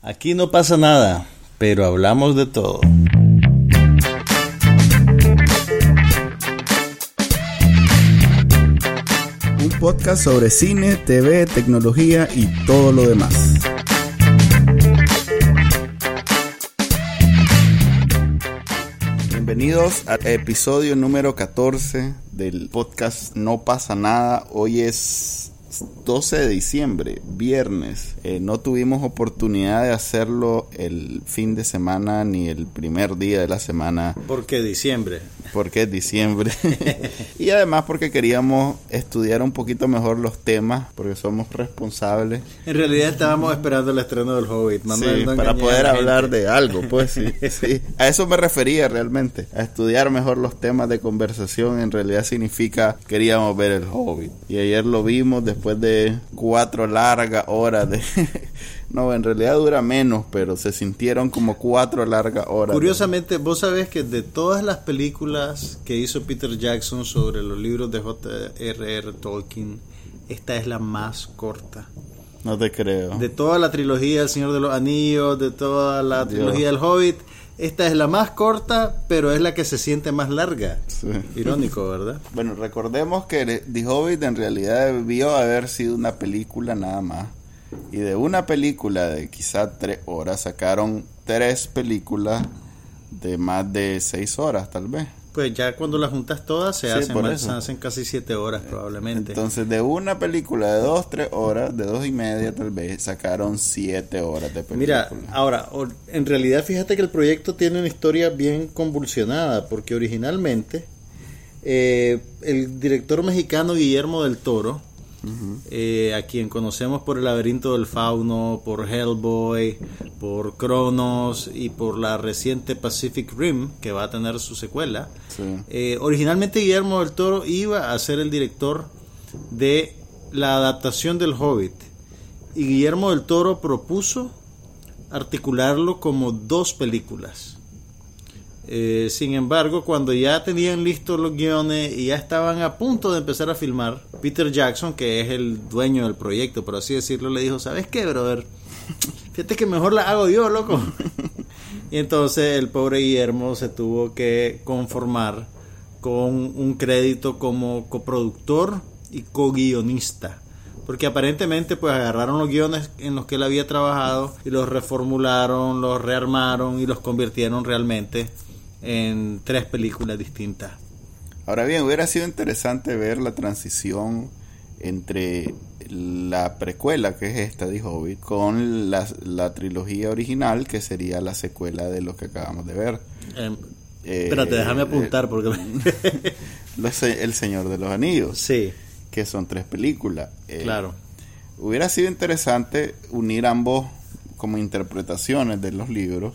Aquí no pasa nada, pero hablamos de todo. Un podcast sobre cine, TV, tecnología y todo lo demás. Bienvenidos al episodio número 14 del podcast No pasa nada. Hoy es 12 de diciembre, viernes. Eh, no tuvimos oportunidad de hacerlo el fin de semana ni el primer día de la semana. ¿Por qué diciembre? Porque es diciembre. y además porque queríamos estudiar un poquito mejor los temas, porque somos responsables. En realidad estábamos esperando el estreno del Hobbit, para poder hablar de algo, pues sí, sí. A eso me refería realmente, a estudiar mejor los temas de conversación. En realidad significa queríamos ver el Hobbit. Y ayer lo vimos después de cuatro largas horas de... no, en realidad dura menos, pero se sintieron como cuatro largas horas. Curiosamente, vos sabés que de todas las películas que hizo Peter Jackson sobre los libros de J.R.R. Tolkien, esta es la más corta. No te creo. De toda la trilogía El Señor de los Anillos, de toda la trilogía del Hobbit, esta es la más corta, pero es la que se siente más larga. Irónico, ¿verdad? Bueno, recordemos que The Hobbit en realidad debió haber sido una película nada más. Y de una película de quizá tres horas sacaron tres películas de más de seis horas, tal vez. Pues ya cuando las juntas todas se, hacen, se hacen casi siete horas probablemente. Entonces de una película de dos, tres horas, de dos y media tal vez, sacaron siete horas de película. Mira, ahora, en realidad fíjate que el proyecto tiene una historia bien convulsionada, porque originalmente eh, el director mexicano Guillermo del Toro eh, a quien conocemos por El laberinto del fauno, por Hellboy, por Cronos y por la reciente Pacific Rim, que va a tener su secuela. Eh, originalmente Guillermo del Toro iba a ser el director de la adaptación del Hobbit y Guillermo del Toro propuso articularlo como dos películas. Eh, sin embargo, cuando ya tenían listos los guiones y ya estaban a punto de empezar a filmar, Peter Jackson, que es el dueño del proyecto, por así decirlo, le dijo, ¿sabes qué, brother? Fíjate que mejor la hago yo, loco. y entonces el pobre Guillermo se tuvo que conformar con un crédito como coproductor y co-guionista. Porque aparentemente pues agarraron los guiones en los que él había trabajado y los reformularon, los rearmaron y los convirtieron realmente en tres películas distintas. Ahora bien, hubiera sido interesante ver la transición entre la precuela, que es esta de Hobbit, con la, trilogía original, que sería la secuela de lo que acabamos de ver. Em, eh, espérate, déjame apuntar eh, porque... el Señor de los Anillos. Sí. Que son tres películas. Eh, claro. Hubiera sido interesante unir ambos como interpretaciones de los libros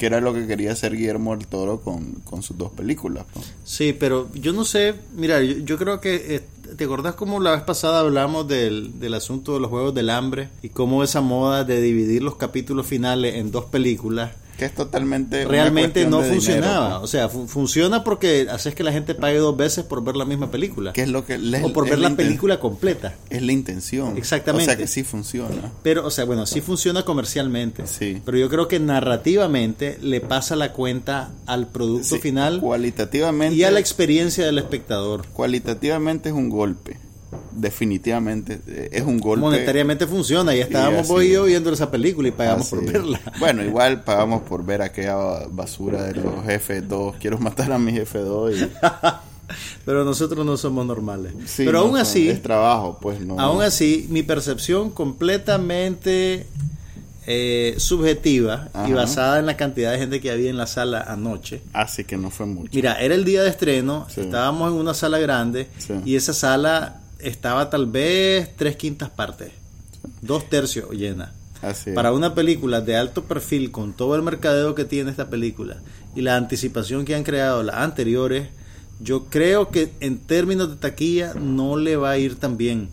que era lo que quería hacer Guillermo del Toro con, sus dos películas. Sí, pero yo no sé, mira, yo, creo que, eh, ¿te acordás cómo la vez pasada hablamos del, del asunto de los Juegos del Hambre y cómo esa moda de dividir los capítulos finales en dos películas que es totalmente realmente no funcionaba. O sea funciona porque haces que la gente pague dos veces por ver la misma película. Que es lo que o por ver la, película completa. es la intención. Exactamente. O sea que sí funciona. Pero o sea bueno sí funciona comercialmente. Sí. Pero yo creo que narrativamente le pasa la cuenta al producto final cualitativamente y a la experiencia del espectador. cualitativamente es un golpe definitivamente eh, es un golpe. Monetariamente funciona, y estábamos vos y yo viendo esa película y pagamos por verla. Bueno, igual pagamos por ver aquella basura de los F2. Quiero matar a mi F2 Pero nosotros no somos normales. Pero aún así... Es trabajo, pues no. Aún así, mi percepción completamente eh, subjetiva y basada en la cantidad de gente que había en la sala anoche. Así que no fue mucho. Mira, era el día de estreno, estábamos en una sala grande y esa sala estaba tal vez tres quintas partes, dos tercios llena. Para una película de alto perfil, con todo el mercadeo que tiene esta película y la anticipación que han creado las anteriores, yo creo que en términos de taquilla no le va a ir tan bien.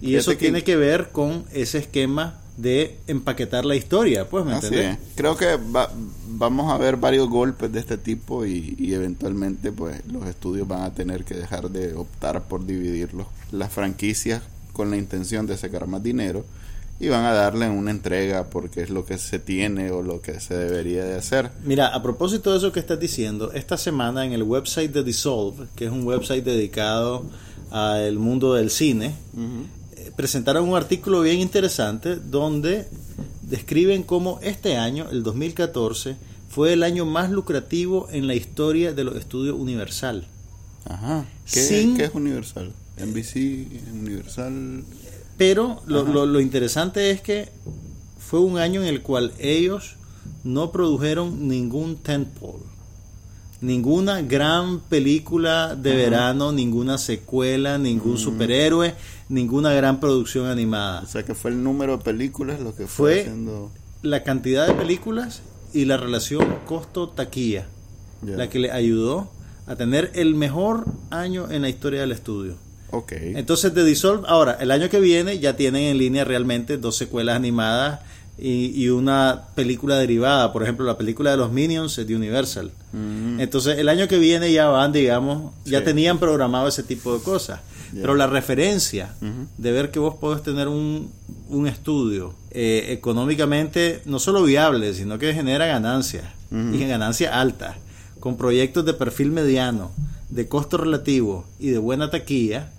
Y eso tiene que ver con ese esquema de empaquetar la historia, pues, ¿me entiendes? Creo que vamos a ver varios golpes de este tipo y, eventualmente, pues, los estudios van a tener que dejar de optar por dividir las franquicias con la intención de sacar más dinero y van a darle una entrega porque es lo que se tiene o lo que se debería de hacer. Mira, a propósito de eso que estás diciendo, esta semana en el website de Dissolve, que es un website dedicado al mundo del cine, presentaron un artículo bien interesante donde describen cómo este año, el 2014, fue el año más lucrativo en la historia de los estudios Universal. Ajá. ¿Qué, ¿qué es Universal? NBC, Universal. Pero lo, lo, lo, interesante es que fue un año en el cual ellos no produjeron ningún tentpole, ninguna gran película de verano, ninguna secuela, ningún mm. superhéroe, ninguna gran producción animada. O sea que fue el número de películas lo que fue, fue haciendo... la cantidad de películas y la relación costo-taquilla, yeah. la que le ayudó a tener el mejor año en la historia del estudio. Okay. Entonces The Dissolve, ahora, el año que viene ya tienen en línea realmente dos secuelas animadas y, y una película derivada, por ejemplo la película de los Minions es de Universal. Mm -hmm. Entonces el año que viene ya van, digamos, ya sí. tenían programado ese tipo de cosas. Yeah. Pero la referencia uh -huh. de ver que vos podés tener un, un estudio eh, económicamente no solo viable, sino que genera ganancias uh -huh. y ganancias altas, con proyectos de perfil mediano, de costo relativo y de buena taquilla,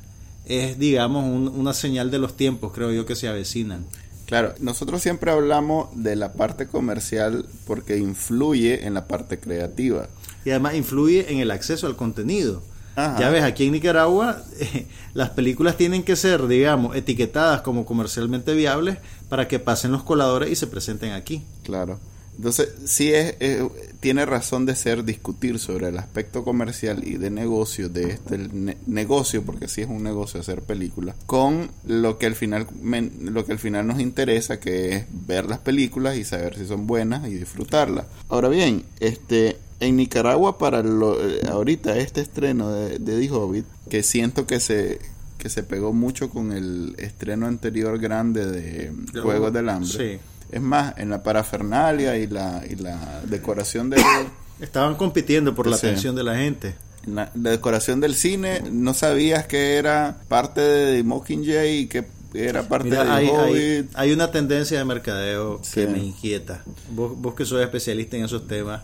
es, digamos, un, una señal de los tiempos, creo yo, que se avecinan. Claro, nosotros siempre hablamos de la parte comercial porque influye en la parte creativa. Y además influye en el acceso al contenido. Ajá. Ya ves, aquí en Nicaragua eh, las películas tienen que ser, digamos, etiquetadas como comercialmente viables para que pasen los coladores y se presenten aquí. Claro. Entonces, sí es, eh, tiene razón de ser discutir sobre el aspecto comercial y de negocio de este ne negocio, porque sí es un negocio hacer películas, con lo que al final me, lo que al final nos interesa, que es ver las películas y saber si son buenas y disfrutarlas. Ahora bien, este en Nicaragua para lo, eh, ahorita este estreno de, de The Hobbit, que siento que se que se pegó mucho con el estreno anterior grande de Juegos del Hambre. Sí es más, en la parafernalia y la, y la decoración de... Estaban compitiendo por la sí. atención de la gente. La, la, decoración del cine, no sabías que era parte de Mockingjay y que era parte Mira, de hay. Hay, hay, una tendencia de mercadeo sí. que me inquieta. Vos, vos que sos especialista en esos temas,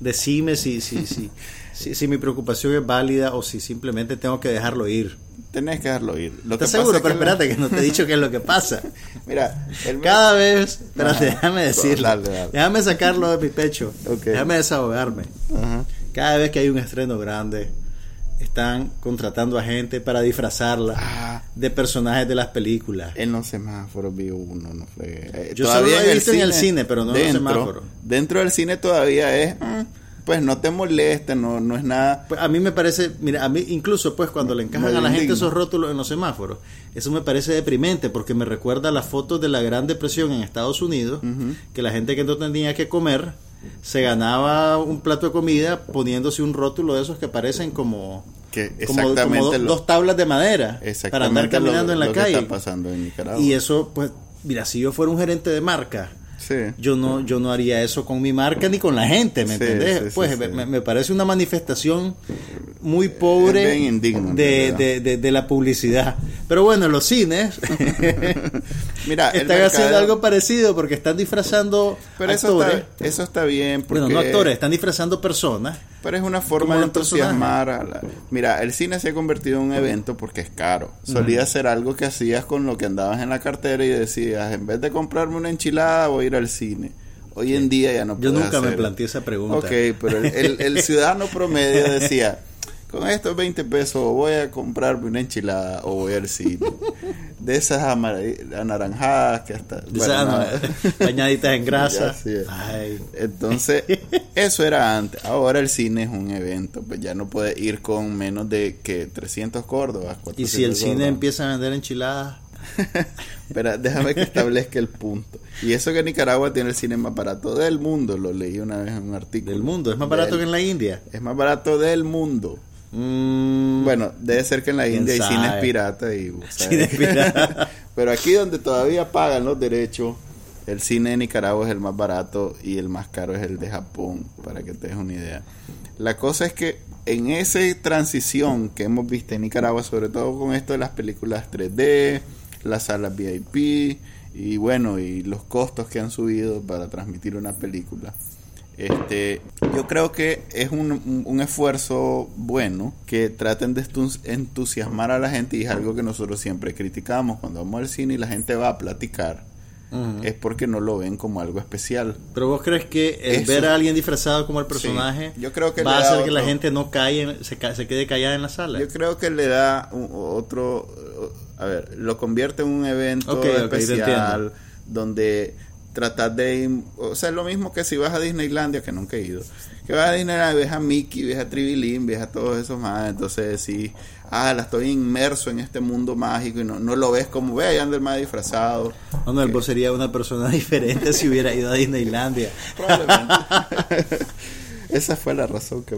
decime si, si, si, si, si mi preocupación es válida o si simplemente tengo que dejarlo ir tenés que dejarlo ir. Lo ¿Estás seguro? Pero espérate, que no te he dicho qué es lo que pasa. Mira, el... cada vez, espérate, déjame decirlo. Dale, dale. Déjame sacarlo de mi pecho. Okay. Déjame desahogarme. Cada vez que hay un estreno grande, están contratando a gente para disfrazarla ah, de personajes de las películas. En los semáforos vi uno, no fue. Eh, Yo solo lo he visto en el, cine, pero no dentro, en los semáforos. Dentro del cine todavía es. Mm, pues no te moleste, no, no es nada. Pues a mí me parece, mira, a mí incluso pues cuando le encajan a la gente esos rótulos en los semáforos, eso me parece deprimente porque me recuerda las fotos de la Gran Depresión en Estados Unidos, uh -huh. que la gente que no tenía que comer se ganaba un plato de comida poniéndose un rótulo de esos que parecen como que como, como do, lo, dos tablas de madera para andar caminando lo, en la calle. está pasando en Nicaragua. Y eso, pues, mira, si yo fuera un gerente de marca, Sí. Yo no, yo no haría eso con mi marca ni con la gente, ¿me sí, entendés? Sí, pues me, me, parece una manifestación muy pobre indigno, de, de, de, de, la publicidad. Pero bueno, los cines Mira, están mercado... haciendo algo parecido porque están disfrazando Pero actores. Eso está, eso está bien. Porque... Bueno, no actores, están disfrazando personas. Pero es una forma de entusiasmar a la... Mira, el cine se ha convertido en un evento porque es caro. Solía uh -huh. ser algo que hacías con lo que andabas en la cartera y decías, en vez de comprarme una enchilada, voy a ir al cine. Hoy en día ya no Yo nunca hacer. me planteé esa pregunta. Ok, pero el, el, el ciudadano promedio decía, con estos 20 pesos voy a comprarme una enchilada o voy al cine. De esas anaranjadas que hasta... De bueno, no, bañaditas en grasa. Ay. Entonces, eso era antes. Ahora el cine es un evento. Pues ya no puedes ir con menos de que 300 córdobas. Y si el cine córdobas. empieza a vender enchiladas... Pero déjame que establezca el punto. Y eso que Nicaragua tiene el cine más barato del mundo, lo leí una vez en un artículo. ¿Del mundo? ¿Es más barato del, que en la India? Es más barato del mundo. Mm, bueno, debe ser que en la India hay cines piratas y cines pirata. Pero aquí donde todavía pagan los derechos, el cine de Nicaragua es el más barato y el más caro es el de Japón, para que te des una idea. La cosa es que en esa transición que hemos visto en Nicaragua, sobre todo con esto de las películas 3D, las salas VIP y bueno, y los costos que han subido para transmitir una película. Este, yo creo que es un, un, esfuerzo bueno que traten de entusiasmar a la gente y es algo que nosotros siempre criticamos cuando vamos al cine y la gente va a platicar. Es porque no lo ven como algo especial. Pero vos crees que el ver a alguien disfrazado como el personaje yo creo que va a hacer que la gente no cae, se, se, quede callada en la sala. Yo creo que le da otro, a ver, lo convierte en un evento especial donde tratar de o sea, es lo mismo que si vas a Disneylandia, que nunca he ido, que vas a Disneylandia, ves a Mickey, ves a Tribilín, ves a todos esos más, entonces sí, ah, la estoy inmerso en este mundo mágico y no, no lo ves como, ve, ahí anda el más disfrazado. No, no, vos sería una persona diferente si hubiera ido a Disneylandia. Probablemente. Esa fue la razón que...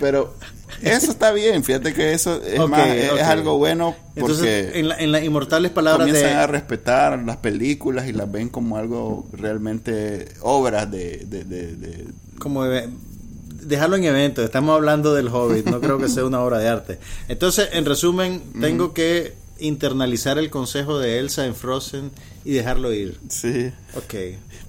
Pero eso está bien, fíjate que eso es, más, es algo bueno porque en, en las inmortales palabras comienzan a respetar las películas y las ven como algo realmente obras de, de, como dejarlo en evento, estamos hablando del Hobbit, no creo que sea una obra de arte. Entonces, en resumen, tengo que internalizar el consejo de Elsa en Frozen y dejarlo ir. Sí. Ok.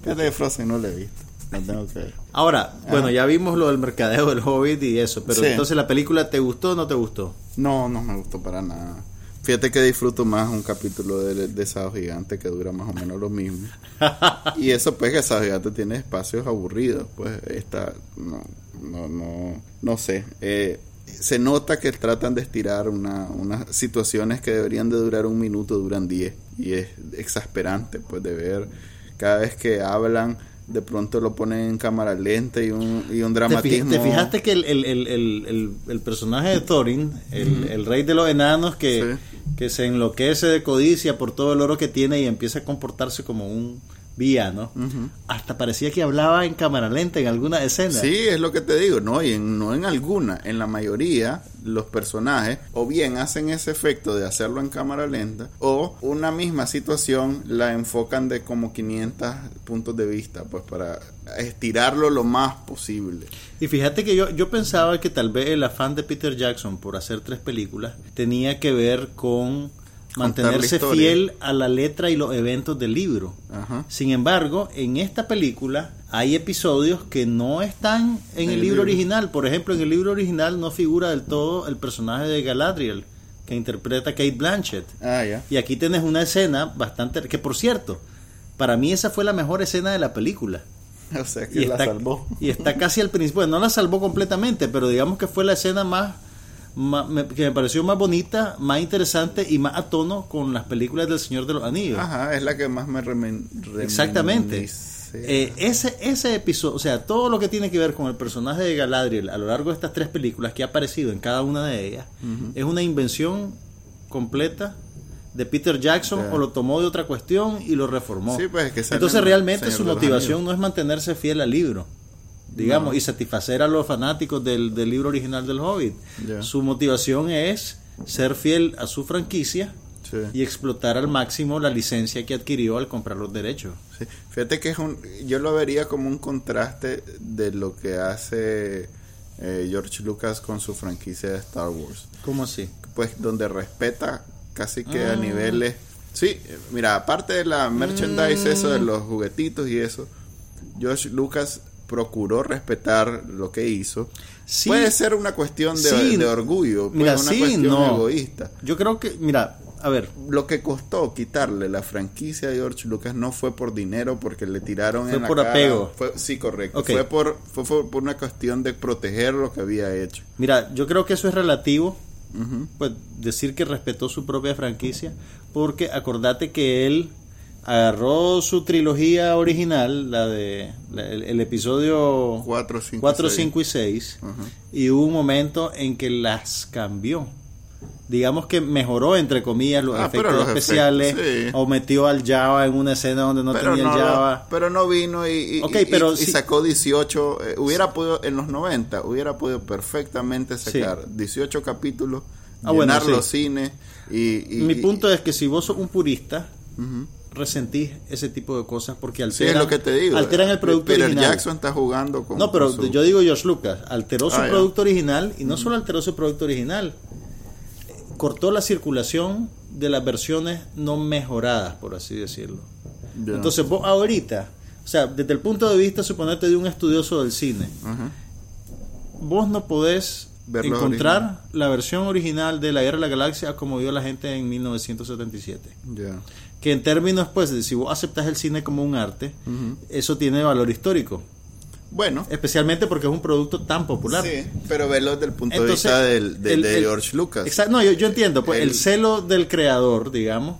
Fíjate que Frozen no lo he visto. No tengo que Ahora, bueno, ya vimos lo del mercadeo del Hobbit y eso, pero entonces la película ¿te gustó o no te gustó? No, no me gustó para nada. Fíjate que disfruto más un capítulo de, de Sado Gigante que dura más o menos lo mismo. y eso pues que Sado Gigante tiene espacios aburridos, pues está, no, no, no, no sé. Eh, se nota que tratan de estirar una, unas situaciones que deberían de durar un minuto, duran diez. Y es exasperante pues de ver cada vez que hablan de pronto lo ponen en cámara lenta y un, y un dramatismo. ¿Te, fijaste que el, el, el, el personaje de Thorin, el, rey de los enanos, que, que se enloquece de codicia por todo el oro que tiene y empieza a comportarse como un villano, hasta parecía que hablaba en cámara lenta en alguna escena. Sí, es lo que te digo, no, y en, no en alguna, en la mayoría los personajes o bien hacen ese efecto de hacerlo en cámara lenta o una misma situación la enfocan de como 500 puntos de vista, pues para estirarlo lo más posible. Y fíjate que yo, yo pensaba que tal vez el afán de Peter Jackson por hacer tres películas tenía que ver con mantenerse fiel a la letra y los eventos del libro. Sin embargo, en esta película hay episodios que no están en el, libro, original. Por ejemplo, en el libro original no figura del todo el personaje de Galadriel que interpreta Kate Blanchett. Ah, y aquí tienes una escena bastante que por cierto, para mí esa fue la mejor escena de la película. O sea, que la salvó. Y está casi al principio, no la salvó completamente, pero digamos que fue la escena más que me pareció más bonita, más interesante y más a tono con las películas del Señor de los Anillos. Ajá, es la que más me remen, Exactamente. Eh, ese, ese episodio, o sea, todo lo que tiene que ver con el personaje de Galadriel a lo largo de estas tres películas que ha aparecido en cada una de ellas, es una invención completa de Peter Jackson o lo tomó de otra cuestión y lo reformó. Sí, pues, que Entonces realmente su motivación no es mantenerse fiel al libro digamos, y satisfacer a los fanáticos del, libro original del Hobbit. Su motivación es ser fiel a su franquicia y explotar al máximo la licencia que adquirió al comprar los derechos. Fíjate que es un, yo lo vería como un contraste de lo que hace eh, George Lucas con su franquicia de Star Wars. ¿Cómo así? Pues donde respeta casi que a ah. niveles... Sí, mira, aparte de la merchandise, eso de mm. los juguetitos y eso, George Lucas procuró respetar lo que hizo. Puede ser una cuestión de, orgullo, mira, una cuestión egoísta. Yo creo que, mira, a ver. Lo que costó quitarle la franquicia a George Lucas no fue por dinero, porque le tiraron fue por apego. sí, correcto. Fue, por, fue, por una cuestión de proteger lo que había hecho. Mira, yo creo que eso es relativo. Pues decir que respetó su propia franquicia, porque acordate que él agarró su trilogía original, la de el, episodio 4, 5, y 6, y hubo un momento en que las cambió. Digamos que mejoró, entre comillas, los ah, efectos especiales, o metió al Java en una escena donde no tenía el Java. pero no vino y, sacó 18, eh, hubiera podido, en los 90, hubiera podido perfectamente sacar 18 capítulos, ah, llenar los cines. Y, Mi punto es que si vos sos un purista, resentís ese tipo de cosas porque alteran, es lo que te digo. alteran el producto Peter original. Jackson está jugando con. No, pero yo digo George Lucas, alteró su ah, producto original y no solo alteró su producto original, cortó la circulación de las versiones no mejoradas, por así decirlo. Entonces vos ahorita, o sea, desde el punto de vista, suponete, de un estudioso del cine, vos no podés encontrar la versión original de La Guerra de la Galaxia como vio la gente en 1977. Que en términos, pues, de si vos aceptas el cine como un arte, eso tiene valor histórico. Bueno. Especialmente porque es un producto tan popular. Sí, pero verlo desde el punto de vista del, de, George Lucas. Exacto, no, yo, entiendo, pues el, celo del creador, digamos,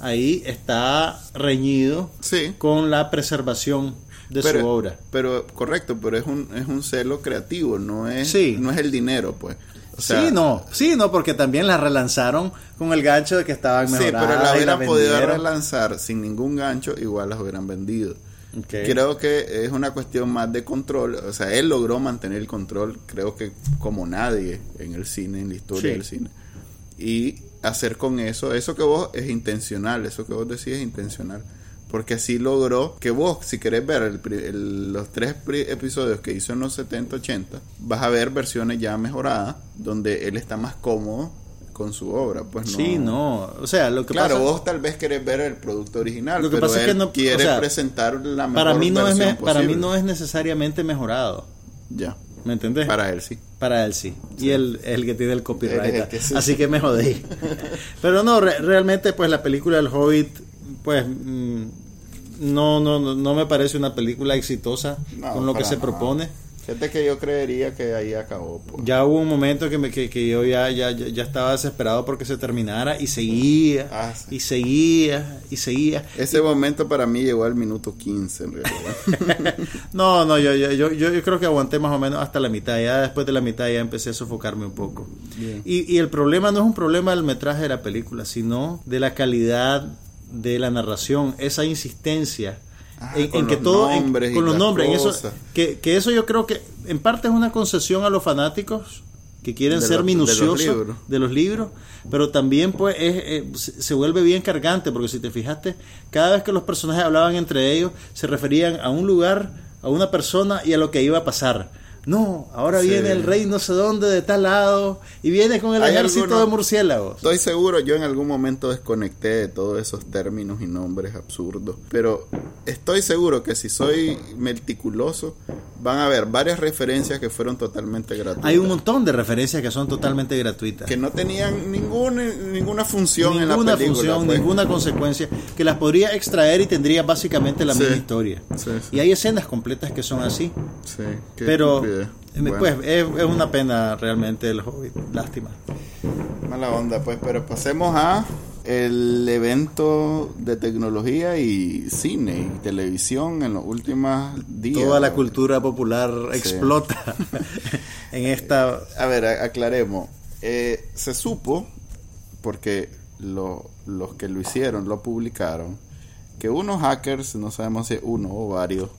ahí está reñido con la preservación de su obra. Pero, correcto, pero es un, es un celo creativo, no es, no es el dinero, pues. Sí, no, sí, no, porque también la relanzaron con el gancho de que estaban mejoradas. Sí, pero la hubieran podido relanzar sin ningún gancho, igual las hubieran vendido. Creo que es una cuestión más de control. O sea, él logró mantener el control, creo que como nadie en el cine, en la historia del cine. Y hacer con eso, eso que vos es intencional, eso que vos decís es intencional. Porque así logró que vos, si querés ver los tres episodios que hizo en los 70-80, vas a ver versiones ya mejoradas, donde él está más cómodo con su obra, pues no. Sí, no, o sea, lo que claro, vos tal vez querés ver el producto original, lo que pasa es que no quiere presentar la mejor para mí no es para mí no es necesariamente mejorado. Ya. ¿Me entendés? Para él sí. Para él sí. Y él es el que tiene el copyright. Así que me jodí. Pero no, realmente pues la película del Hobbit pues mm, no, no, no me parece una película exitosa con lo que se propone. Fíjate que yo creería que ahí acabó. Pues. Ya hubo un momento que, me, que, que yo ya, ya, ya, estaba desesperado porque se terminara y seguía, ah, y seguía, y seguía. Ese momento para mí llegó al minuto 15 en realidad. no, no, yo, yo, yo, yo, creo que aguanté más o menos hasta la mitad. Ya después de la mitad ya empecé a sofocarme un poco. Y, y el problema no es un problema del metraje de la película, sino de la calidad de la narración, esa insistencia Ah, en, que todo con los nombres eso que, que, eso yo creo que en parte es una concesión a los fanáticos que quieren ser minuciosos de los, libros pero también pues se vuelve bien cargante porque si te fijaste cada vez que los personajes hablaban entre ellos se referían a un lugar a una persona y a lo que iba a pasar no, ahora viene el rey no sé dónde de tal lado y viene con el ejército de murciélagos. Estoy seguro, yo en algún momento desconecté de todos esos términos y nombres absurdos, pero estoy seguro que si soy meticuloso van a haber varias referencias que fueron totalmente gratuitas. Hay un montón de referencias que son totalmente gratuitas. Que no tenían ninguna, ninguna función en la película. Ninguna función, pues. ninguna consecuencia, que las podría extraer y tendría básicamente la misma historia. Y hay escenas completas que son así. Pero pues es, una pena realmente el hobby, lástima. Mala onda, pues, pero pasemos a el evento de tecnología y cine y televisión en los últimos días. Toda la cultura popular explota en esta... A ver, aclaremos. Eh, se supo, porque los que lo hicieron, lo publicaron, que unos hackers, no sabemos si uno o varios,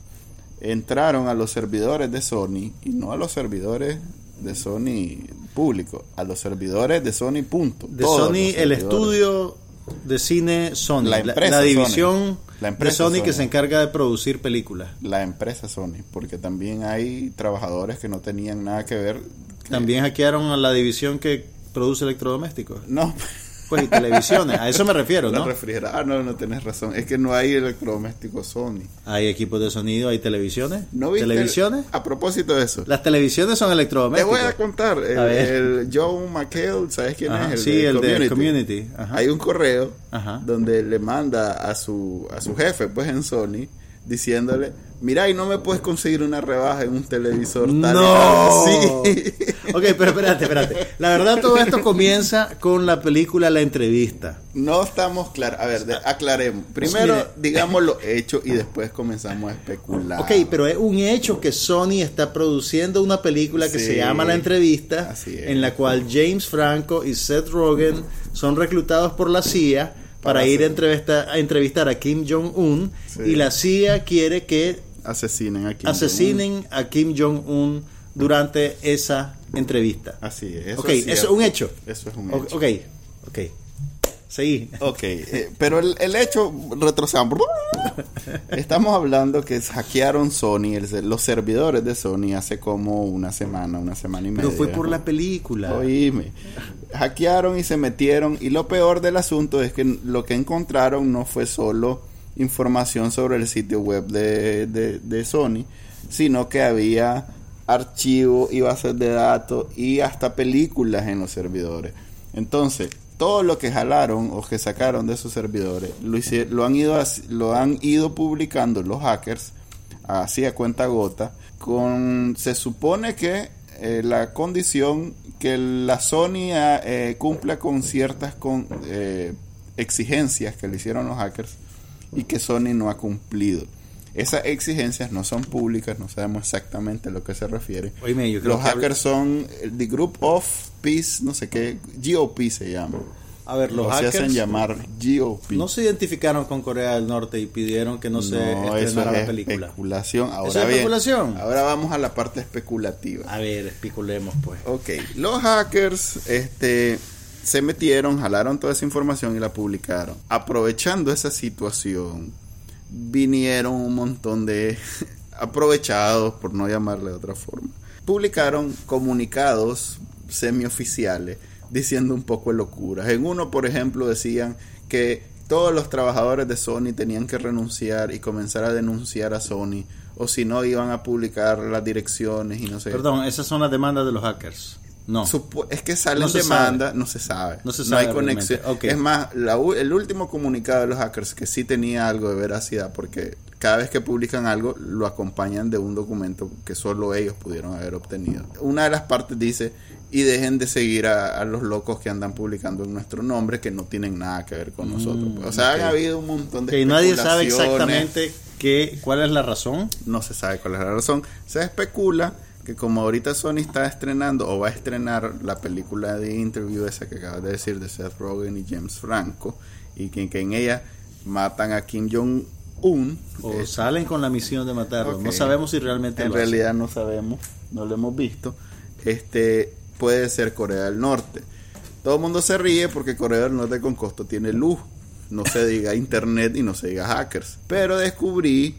entraron a los servidores de Sony y no a los servidores de Sony público, a los servidores de Sony punto. De Sony, el estudio de cine Sony, la, empresa división de Sony, que se encarga de producir películas. La empresa Sony, porque también hay trabajadores que no tenían nada que ver. También hackearon a la división que produce electrodomésticos. No, pues y televisiones, a eso me refiero, ¿no? Ah, no, no tenés razón. Es que no hay electrodomésticos Sony. Hay equipos de sonido, hay televisiones. ¿No ¿Televisiones? a propósito de eso. Las televisiones son electrodomésticos. Te voy a contar. El, Joe McHale, ¿sabes quién es? El sí, el de Community. Hay un correo donde le manda a su, a su jefe, pues en Sony, diciéndole Mira, y no me puedes conseguir una rebaja en un televisor tan No. Sí. ok, pero espérate, espérate. La verdad, todo esto comienza con la película La Entrevista. No estamos claros. A ver, aclaremos. Pues Primero, digamos lo hecho y después comenzamos a especular. Ok, pero es un hecho que Sony está produciendo una película que se llama La Entrevista, en la cual James Franco y Seth Rogen son reclutados por la CIA para, ir a, entrevistar, a entrevistar a Kim Jong-un y la CIA quiere que asesinen a Kim asesinen Jong a Kim Jong-un durante esa entrevista. Así es. Eso ok, eso es un hecho. Eso es un hecho. Ok, ok. Seguí. Ok, eh, pero el, el hecho, retrocedamos. Estamos hablando que hackearon Sony, los servidores de Sony hace como una semana, una semana y media. Pero fue por la película. Oíme. Hackearon y se metieron. Y lo peor del asunto es que lo que encontraron no fue solo información sobre el sitio web de, de, Sony, sino que había archivos y bases de datos y hasta películas en los servidores. Entonces, todo lo que jalaron o que sacaron de esos servidores lo, lo, han, ido, lo han ido publicando los hackers así a cuenta gota con se supone que eh, la condición que la Sony eh, cumpla con ciertas eh, exigencias que le hicieron los hackers y que Sony no ha cumplido. Esas exigencias no son públicas, no sabemos exactamente a lo que se refiere. los hackers son The Group of Peace, no sé qué, GOP se llama. A ver, los hackers se hacen llamar GOP. No se identificaron con Corea del Norte y pidieron que no, se estrenara la película. Especulación. Ahora es especulación. ahora vamos a la parte especulativa. A ver, especulemos pues. Ok, los hackers, este se metieron, jalaron toda esa información y la publicaron. Aprovechando esa situación, vinieron un montón de aprovechados, por no llamarle de otra forma. Publicaron comunicados semioficiales diciendo un poco de locuras. En uno, por ejemplo, decían que todos los trabajadores de Sony tenían que renunciar y comenzar a denunciar a Sony, o si no iban a publicar las direcciones y no sé. Perdón, esas son las demandas de los hackers. No. es que salen demandas, no se sabe. No se sabe. hay conexión. Es más, el último comunicado de los hackers que sí tenía algo de veracidad, porque cada vez que publican algo lo acompañan de un documento que solo ellos pudieron haber obtenido. Una de las partes dice y dejen de seguir a, los locos que andan publicando en nuestro nombre que no tienen nada que ver con mm, nosotros. o sea, ha habido un montón de... Que nadie sabe exactamente qué, cuál es la razón. No se sabe cuál es la razón. Se especula que como ahorita Sony está estrenando o va a estrenar la película de Interview esa que acabas de decir de Seth Rogen y James Franco y que, en ella matan a Kim Jong-un. O eh, salen con la misión de matarlo. No sabemos si realmente... En realidad no sabemos, no lo hemos visto. Este, puede ser Corea del Norte. Todo el mundo se ríe porque Corea del Norte con costo tiene luz. No se diga internet y no se diga hackers. Pero descubrí,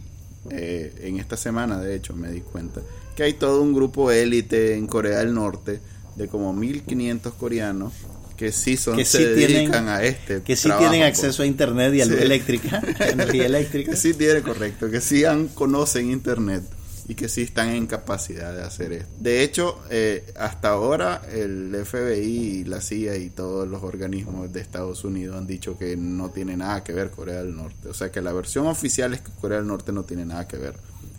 eh, en esta semana de hecho me di cuenta, que hay todo un grupo élite en Corea del Norte de como 1500 coreanos que sí son que se dedican a este que sí tienen acceso a internet y a luz eléctrica energía eléctrica que sí tiene correcto que sí han, conocen internet y que sí están en capacidad de hacer esto. De hecho, eh, hasta ahora el FBI y la CIA y todos los organismos de Estados Unidos han dicho que no tiene nada que ver Corea del Norte. O sea que la versión oficial es que Corea del Norte no tiene nada que ver.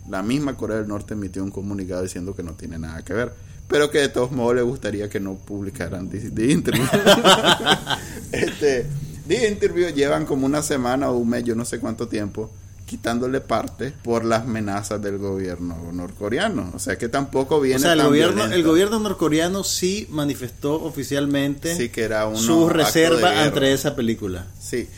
La misma Corea del Norte emitió un comunicado diciendo que no tiene nada que ver. Pero que de todos modos le gustaría que no publicaran The, Interview. este, The Interview llevan como una semana o un mes, yo no sé cuánto tiempo, quitándole parte por las amenazas del gobierno norcoreano. O sea que tampoco viene. O sea, el gobierno, el gobierno norcoreano sí manifestó oficialmente sí, que era su reserva ante esa película. Sí,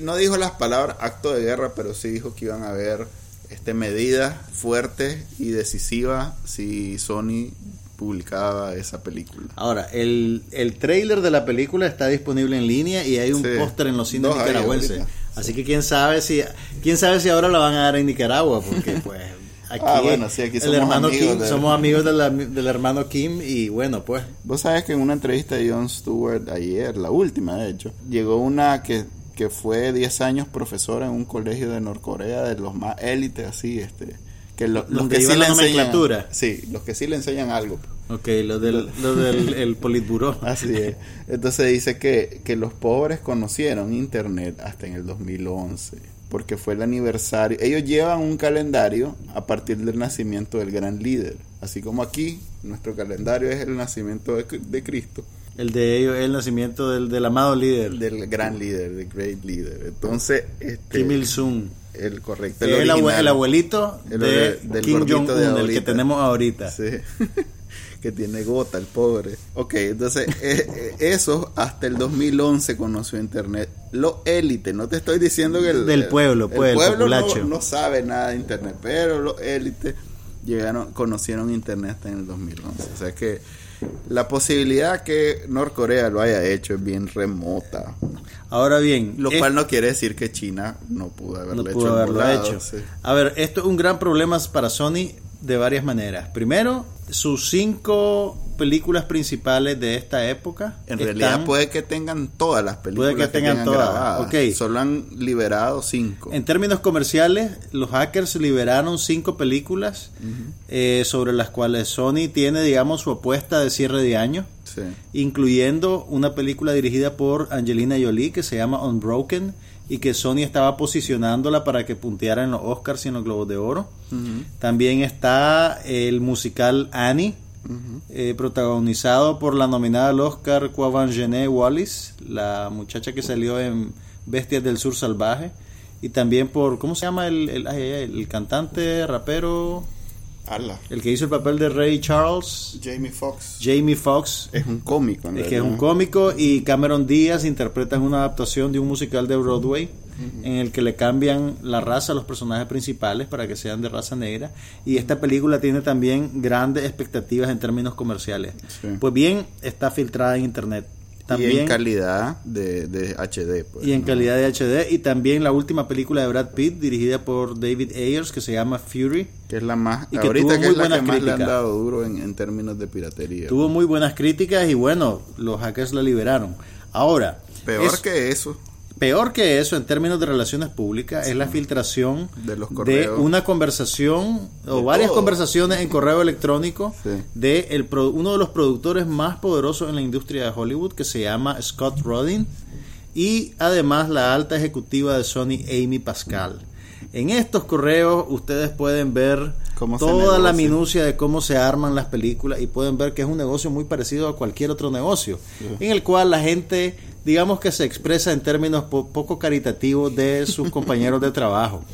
no dijo las palabras acto de guerra, pero sí dijo que iban a haber este, medidas fuertes y decisivas si Sony publicaba esa película. Ahora, el, el trailer de la película está disponible en línea y hay un póster en los cines nicaragüenses. Así que quién sabe si quién sabe si ahora la van a dar en Nicaragua, porque pues aquí, ah, bueno, sí, aquí somos hermano amigos Kim, somos amigos del hermano Kim y bueno, pues. Vos sabes que en una entrevista de Jon Stewart ayer, la última de hecho, llegó una que, que fue 10 años profesora en un colegio de Norcorea, de los más élites así, este que los que sí le enseñan sí los que sí le enseñan algo Ok, lo del, lo del el politburó. Así es. Entonces dice que, que los pobres conocieron Internet hasta en el 2011, porque fue el aniversario. Ellos llevan un calendario a partir del nacimiento del gran líder. Así como aquí, nuestro calendario es el nacimiento de, de Cristo. El de ellos es el nacimiento del, del amado líder. Del gran líder, del great leader. Entonces, este, Kim Il-sung el correcto. El, el, abuelito de Kim Jong-un, el que tenemos ahorita. Sí. que tiene gota, el pobre. Ok, entonces, eh, eh, eso hasta el 2011 conoció Internet. Lo élite, no te estoy diciendo que el, del pueblo, pues, el pueblo no, no, sabe nada de Internet, pero los élite llegaron, conocieron Internet hasta en el 2011. O sea que la posibilidad que Norcorea lo haya hecho es bien remota. Ahora bien, lo cual no quiere decir que China no pudo haberlo hecho. A ver, esto es un gran problema para Sony de varias maneras. Primero, sus cinco películas principales de esta época. En realidad puede que tengan todas las películas. Puede que, tengan, todas. Grabadas. Solo han liberado cinco. En términos comerciales, los hackers liberaron cinco películas eh, sobre las cuales Sony tiene, digamos, su apuesta de cierre de año. Incluyendo una película dirigida por Angelina Jolie que se llama Unbroken y que Sony estaba posicionándola para que punteara en los Oscars y en los Globos de Oro. También está el musical Annie, eh, protagonizado por la nominada al Oscar Jeanette Wallis, la muchacha que salió en Bestias del Sur Salvaje, y también por, ¿cómo se llama el, el, el cantante, rapero? El que hizo el papel de Ray Charles. Jamie Foxx. Jamie Foxx. Es un cómico. es que es un cómico y Cameron Díaz interpreta una adaptación de un musical de Broadway en el que le cambian la raza a los personajes principales para que sean de raza negra. Y esta película tiene también grandes expectativas en términos comerciales. Pues bien, está filtrada en internet. También, y en calidad de, de HD. Pues, y en calidad de HD. Y también la última película de Brad Pitt, dirigida por David Ayers, que se llama Fury. Que es la más. Y ahorita que es la que más le han dado duro en, en términos de piratería. Tuvo muy buenas críticas y bueno, los hackers la liberaron. Ahora. Peor que eso. Peor que eso en términos de relaciones públicas es la filtración de, los de una conversación o varias conversaciones en correo electrónico de el, uno de los productores más poderosos en la industria de Hollywood que se llama Scott Rodin y además la alta ejecutiva de Sony Amy Pascal. En estos correos ustedes pueden ver toda la minucia de cómo se arman las películas y pueden ver que es un negocio muy parecido a cualquier otro negocio, en el cual la gente digamos que se expresa en términos poco caritativos de sus compañeros de trabajo.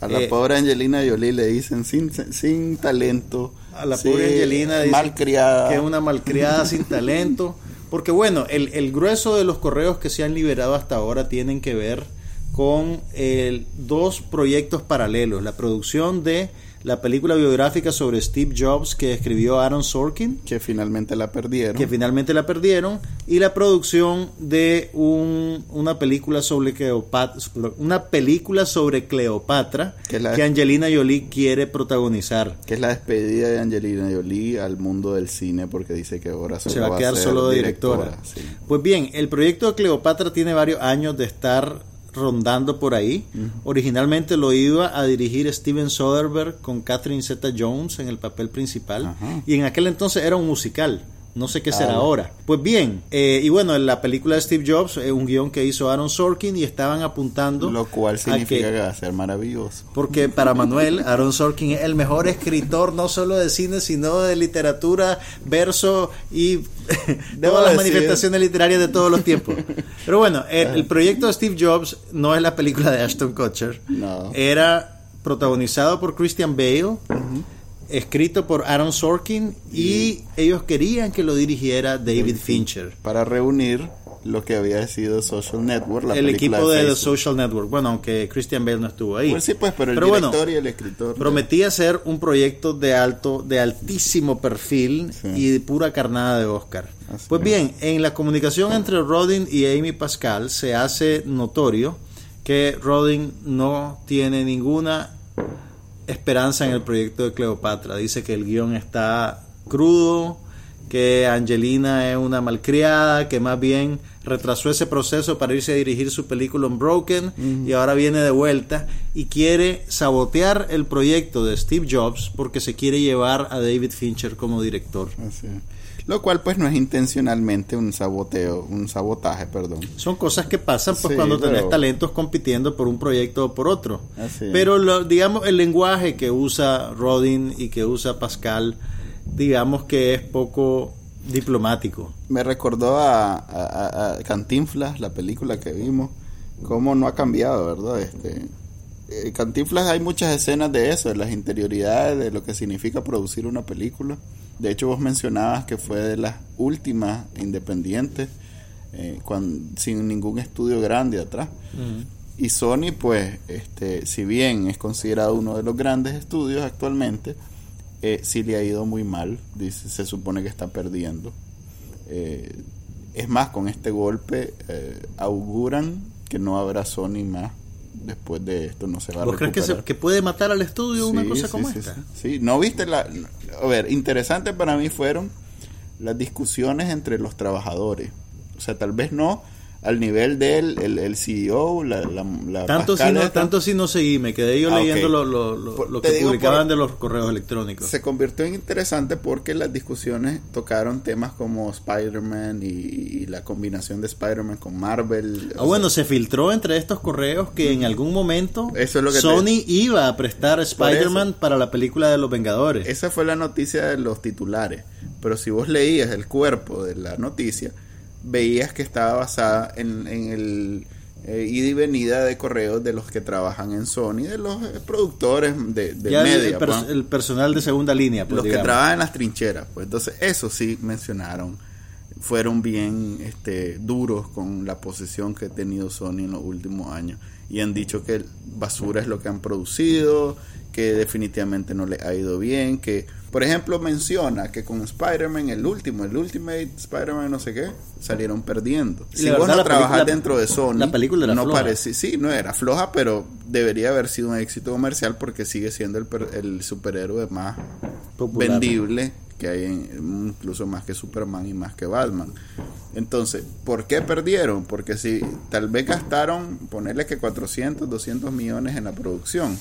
A la eh, pobre Angelina Jolie le dicen sin, sin talento. A la pobre Angelina dice malcriada. que es una malcriada sin talento. Porque bueno, el, el, grueso de los correos que se han liberado hasta ahora tienen que ver con el, dos proyectos paralelos. La producción de la película biográfica sobre Steve Jobs que escribió Aaron Sorkin. Que finalmente la perdieron. Que finalmente la perdieron. Y la producción de un, una película sobre Cleopatra, una película sobre Cleopatra que, Angelina Jolie quiere protagonizar. Que es la despedida de Angelina Jolie al mundo del cine porque dice que ahora se va a quedar solo de directora. Pues bien, el proyecto de Cleopatra tiene varios años de estar rondando por ahí. Originalmente lo iba a dirigir Steven Soderbergh con Catherine Zeta Jones en el papel principal. Y en aquel entonces era un musical. No sé qué será ahora. Pues bien, eh, y bueno, en la película de Steve Jobs, es un guion que hizo Aaron Sorkin y estaban apuntando. Lo cual significa que, va a ser maravilloso. Porque para Manuel, Aaron Sorkin es el mejor escritor, no solo de cine, sino de literatura, verso y todas las manifestaciones literarias de todos los tiempos. Pero bueno, el, proyecto de Steve Jobs no es la película de Ashton Kutcher. No. Era protagonizado por Christian Bale escrito por Aaron Sorkin y ellos querían que lo dirigiera David Fincher. Para reunir lo que había sido Social Network, el equipo de, The Social Network. Bueno, aunque Christian Bale no estuvo ahí. Pues sí, pues, pero el director y el escritor. Prometía ser un proyecto de alto, de altísimo perfil y de pura carnada de Oscar. pues bien, en la comunicación entre Rodin y Amy Pascal se hace notorio que Rodin no tiene ninguna esperanza en el proyecto de Cleopatra. Dice que el guion está crudo, que Angelina es una malcriada, que más bien retrasó ese proceso para irse a dirigir su película Unbroken y ahora viene de vuelta y quiere sabotear el proyecto de Steve Jobs porque se quiere llevar a David Fincher como director. Lo cual pues no es intencionalmente un saboteo, un sabotaje, perdón. Son cosas que pasan pues cuando tenés talentos compitiendo por un proyecto o por otro. Pero lo, digamos el lenguaje que usa Rodin y que usa Pascal, digamos que es poco diplomático. Me recordó a, Cantinflas, la película que vimos, cómo no ha cambiado, ¿verdad? Este, eh, Cantinflas hay muchas escenas de eso, de las interioridades, de lo que significa producir una película. De hecho, vos mencionabas que fue de las últimas independientes, eh, sin ningún estudio grande atrás. Y Sony, pues, este, si bien es considerado uno de los grandes estudios actualmente, eh, sí le ha ido muy mal. Dice, se supone que está perdiendo. Eh, es más, con este golpe auguran que no habrá Sony más después de esto no se va a ¿Vos crees que, puede matar al estudio una cosa como esta? Sí, no viste la... A ver, interesante para mí fueron las discusiones entre los trabajadores. O sea, tal vez no al nivel del el, el CEO, la, la, tanto, si no, tanto si no seguí, me quedé yo ah, leyendo lo, lo, lo, que publicaban de los correos electrónicos. Se convirtió en interesante porque las discusiones tocaron temas como Spider-Man y, la combinación de Spider-Man con Marvel. Ah, bueno, se filtró entre estos correos que en algún momento Sony iba a prestar Spider-Man para la película de los Vengadores. Esa fue la noticia de los titulares, pero si vos leías el cuerpo de la noticia, veías que estaba basada en, el eh, ida y venida de correos de los que trabajan en Sony, de los eh, productores de, media. Pues. El, personal de segunda línea. Pues, los que trabajan en las trincheras. Pues entonces, eso sí mencionaron. Fueron bien este, duros con la posición que ha tenido Sony en los últimos años. Y han dicho que basura es lo que han producido, que definitivamente no le ha ido bien, que por ejemplo, menciona que con Spider-Man, el último, el Ultimate Spider-Man, no sé qué, salieron perdiendo. Si vos no trabajas dentro de Sony, la película era no parece, sí, no era floja, pero debería haber sido un éxito comercial porque sigue siendo el, el superhéroe más vendible que hay, incluso más que Superman y más que Batman. Entonces, ¿por qué perdieron? Porque si tal vez gastaron, ponerle que 400, 200 millones en la producción,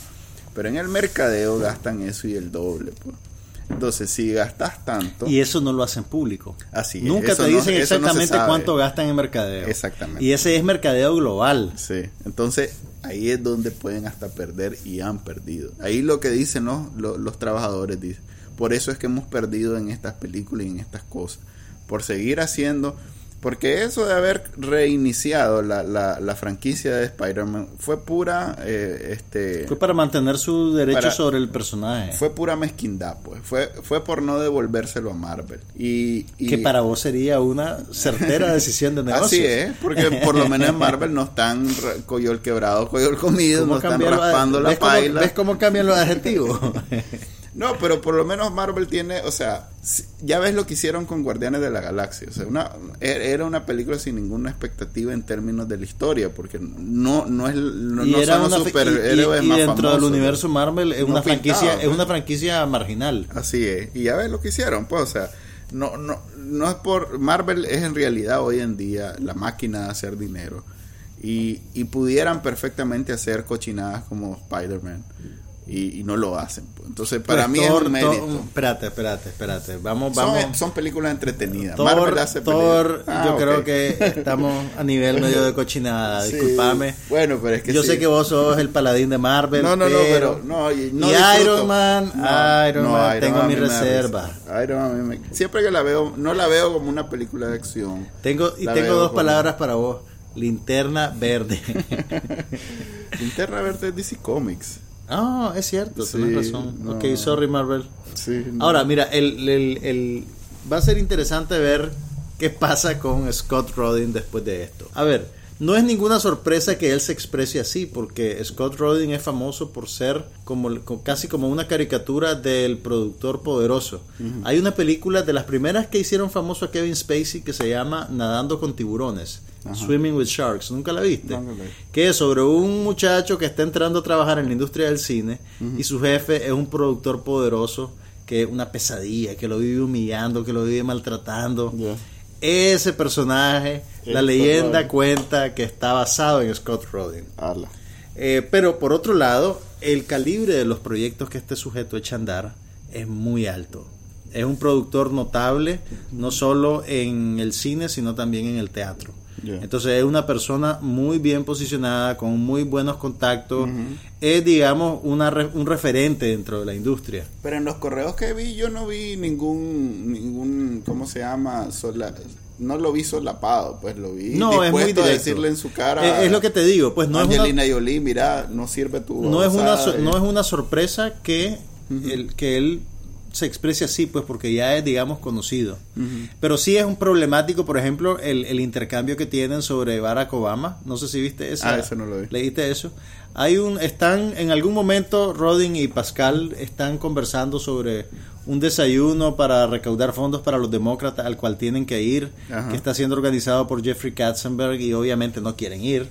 pero en el mercadeo gastan eso y el doble. Pues. Entonces, si gastas tanto... Y eso no lo hacen público. Así Nunca te dicen exactamente cuánto gastan en mercadeo. Exactamente. Y ese es mercadeo global. Sí. Entonces, ahí es donde pueden hasta perder y han perdido. Ahí lo que dicen los trabajadores, dicen. Por eso es que hemos perdido en estas películas y en estas cosas. Por seguir haciendo porque eso de haber reiniciado la, la, franquicia de Spider-Man fue pura... Eh, este, fue para mantener su derecho sobre el personaje. Fue pura mezquindad, pues. Fue, fue por no devolvérselo a Marvel. Y, que para vos sería una certera decisión de negocio. Así es, porque por lo menos en Marvel no están coyol quebrado, coyol comido, no están raspando la paila. ¿Ves cómo cambian los adjetivos? No, pero por lo menos Marvel tiene, o sea, ya ves lo que hicieron con Guardianes de la Galaxia. O sea, una, e, era una película sin ninguna expectativa en términos de la historia, porque no, no es no, y son los superhéroes y, y, dentro del universo Marvel es una franquicia, es una franquicia marginal. Así es. Y ya ves lo que hicieron, pues, o sea, no, no, no es por Marvel es en realidad hoy en día la máquina de hacer dinero. Y, y pudieran perfectamente hacer cochinadas como Spider-Man y, no lo hacen. Pues. Entonces, para pues mí es un mérito. espérate, espérate, espérate. Vamos, vamos. Son películas entretenidas. Marvel hace Thor ah, yo creo que estamos a nivel medio de cochinada. Disculpame. Bueno, pero es que Yo sé que vos sos el paladín de Marvel. No, no, no, pero. No, y, Iron Man, Iron Man, tengo mi reserva. Iron Man, siempre que la veo, no la veo como una película de acción. Tengo, y tengo dos palabras para vos: linterna verde. linterna verde es DC Comics. Ah, es cierto, tienes razón. Ok, sorry Marvel. Ahora, mira, el, el, el, va a ser interesante ver qué pasa con Scott Rodin después de esto. A ver, no es ninguna sorpresa que él se exprese así, porque Scott Rodin es famoso por ser como casi como una caricatura del productor poderoso. Hay una película de las primeras que hicieron famoso a Kevin Spacey que se llama Nadando con tiburones. Swimming with Sharks, ¿nunca la viste? que es sobre un muchacho que está entrando a trabajar en la industria del cine y su jefe es un productor poderoso que es una pesadilla, que lo vive humillando, que lo vive maltratando. Ese personaje, la leyenda cuenta que está basado en Scott Rodin. Eh, pero por otro lado, el calibre de los proyectos que este sujeto echa a andar es muy alto. Es un productor notable, no solo en el cine, sino también en el teatro. Entonces es una persona muy bien posicionada, con muy buenos contactos. Es, digamos, una un referente dentro de la industria. Pero en los correos que vi, yo no vi ningún, ningún ¿cómo se llama? No lo vi solapado, pues lo vi no, es muy directo. decirle en su cara. Es, lo que te digo, pues no Angelina es una, Jolie, mira, no sirve tu. No es una, no es una sorpresa que, el, que él se exprese así, pues porque ya es, digamos, conocido. Pero sí es un problemático, por ejemplo, el, el, intercambio que tienen sobre Barack Obama. No sé si viste eso. Ah, eso no lo vi. ¿Leíste eso? Hay un, están, en algún momento, Rodin y Pascal están conversando sobre un desayuno para recaudar fondos para los demócratas al cual tienen que ir, que está siendo organizado por Jeffrey Katzenberg y obviamente no quieren ir.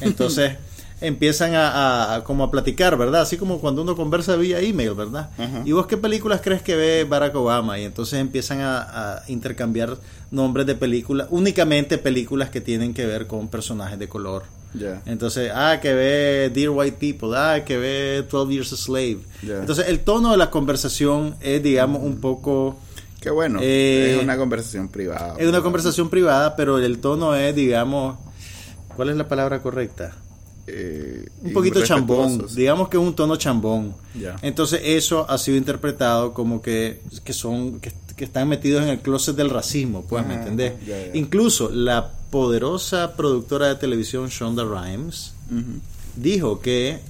Entonces empiezan a, como a platicar, ¿verdad? Así como cuando uno conversa vía email, ¿verdad? ¿Y vos qué películas crees que ve Barack Obama? Y entonces empiezan a, intercambiar nombres de películas, únicamente películas que tienen que ver con personajes de color. Entonces, ah, que ve Dear White People, ah, que ve 12 Years a Slave. Entonces, el tono de la conversación es, digamos, un poco... Qué bueno, eh, es una conversación privada. Es una conversación privada, pero el tono es, digamos, ¿cuál es la palabra correcta? Eh, un poquito chambón, digamos que es un tono chambón. Entonces eso ha sido interpretado como que, que son que, están metidos en el closet del racismo, pues, ¿me entendés? Incluso la poderosa productora de televisión Shonda Rhimes dijo que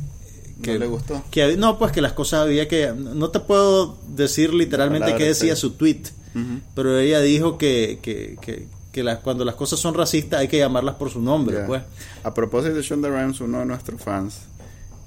que no le gustó. Que, no, pues que las cosas había que no te puedo decir literalmente qué decía su tweet, pero ella dijo que, que, que las, cuando las cosas son racistas hay que llamarlas por su nombre. Pues. A propósito de Shonda Rhimes, uno de nuestros fans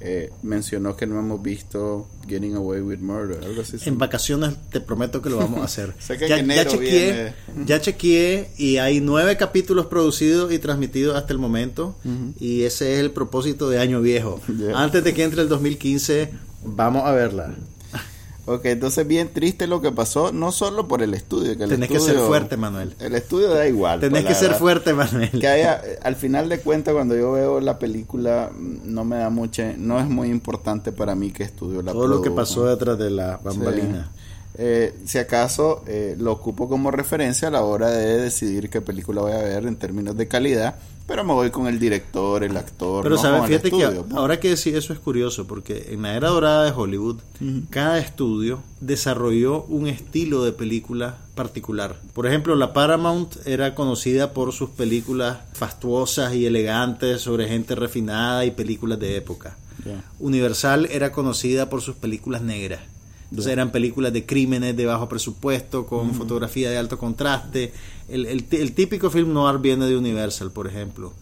eh, mencionó que no hemos visto Getting Away with Murder, algo así. En vacaciones te prometo que lo vamos a hacer. ya, ya, chequeé, ya chequeé y hay nueve capítulos producidos y transmitidos hasta el momento y ese es el propósito de Año Viejo. Antes de que entre el 2015, vamos a verla. Ok, entonces bien triste lo que pasó, no solo por el estudio. Que Tenés que ser fuerte, Manuel. El estudio da igual. Tenés pues, que ser fuerte, Manuel. Que haya, al final de cuentas, cuando yo veo la película, no me da mucha, no es muy importante para mí que estudio la Todo lo que pasó detrás de la bambalina. Eh, si acaso eh, lo ocupo como referencia a la hora de decidir qué película voy a ver en términos de calidad pero me voy con el director, el actor. Pero sabes, fíjate que pues. ahora que decir eso es curioso, porque en la era dorada de Hollywood, cada estudio desarrolló un estilo de película particular. Por ejemplo, la Paramount era conocida por sus películas fastuosas y elegantes sobre gente refinada y películas de época. Universal era conocida por sus películas negras. Entonces eran películas de crímenes de bajo presupuesto, con fotografía de alto contraste. El, el, típico film noir viene de Universal, por ejemplo.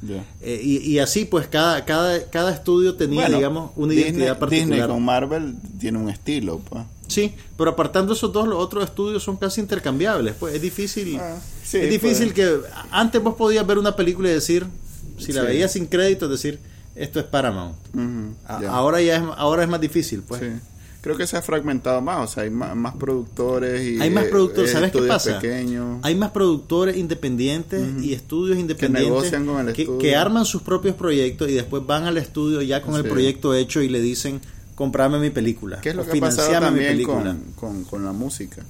Eh, y, así, pues, cada, cada, cada estudio tenía, digamos, una identidad particular. Disney con Marvel tiene un estilo, pues. Sí, pero apartando esos dos, los otros estudios son casi intercambiables. Pues es difícil. Ah, es difícil pues. que. Antes vos podías ver una película y decir, si la veías sin crédito, decir, esto es Paramount. Ahora ya es, ahora es más difícil, pues creo que se ha fragmentado más, o sea, hay más, productores y hay más productores, ¿sabes qué pasa? Hay más productores independientes y estudios independientes que, arman sus propios proyectos y después van al estudio ya con el proyecto hecho y le dicen, comprame mi película. ¿Qué es lo que ha pasado también con, con, la música?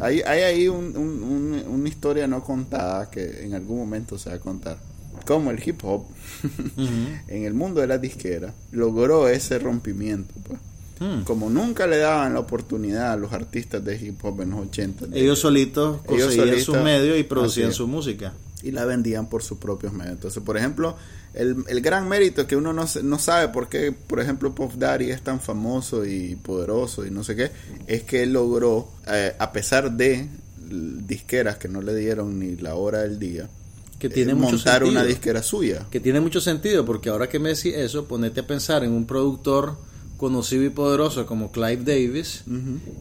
hay, hay ahí una historia no contada que en algún momento se va a contar. Como el hip hop en el mundo de la disquera logró ese rompimiento. Pues Hmm. Como nunca le daban la oportunidad a los artistas de hip hop en los 80. ellos solitos conseguían sus medios y producían su música. Y la vendían por sus propios medios. Entonces, por ejemplo, el, el gran mérito que uno no, no sabe por qué, por ejemplo, Pop Daddy es tan famoso y poderoso y no sé qué, es que él logró, eh, a pesar de disqueras que no le dieron ni la hora del día, que tiene eh, montar una disquera suya. Que tiene mucho sentido, porque ahora que me decís eso, ponete a pensar en un productor conocido y poderoso como Clive Davis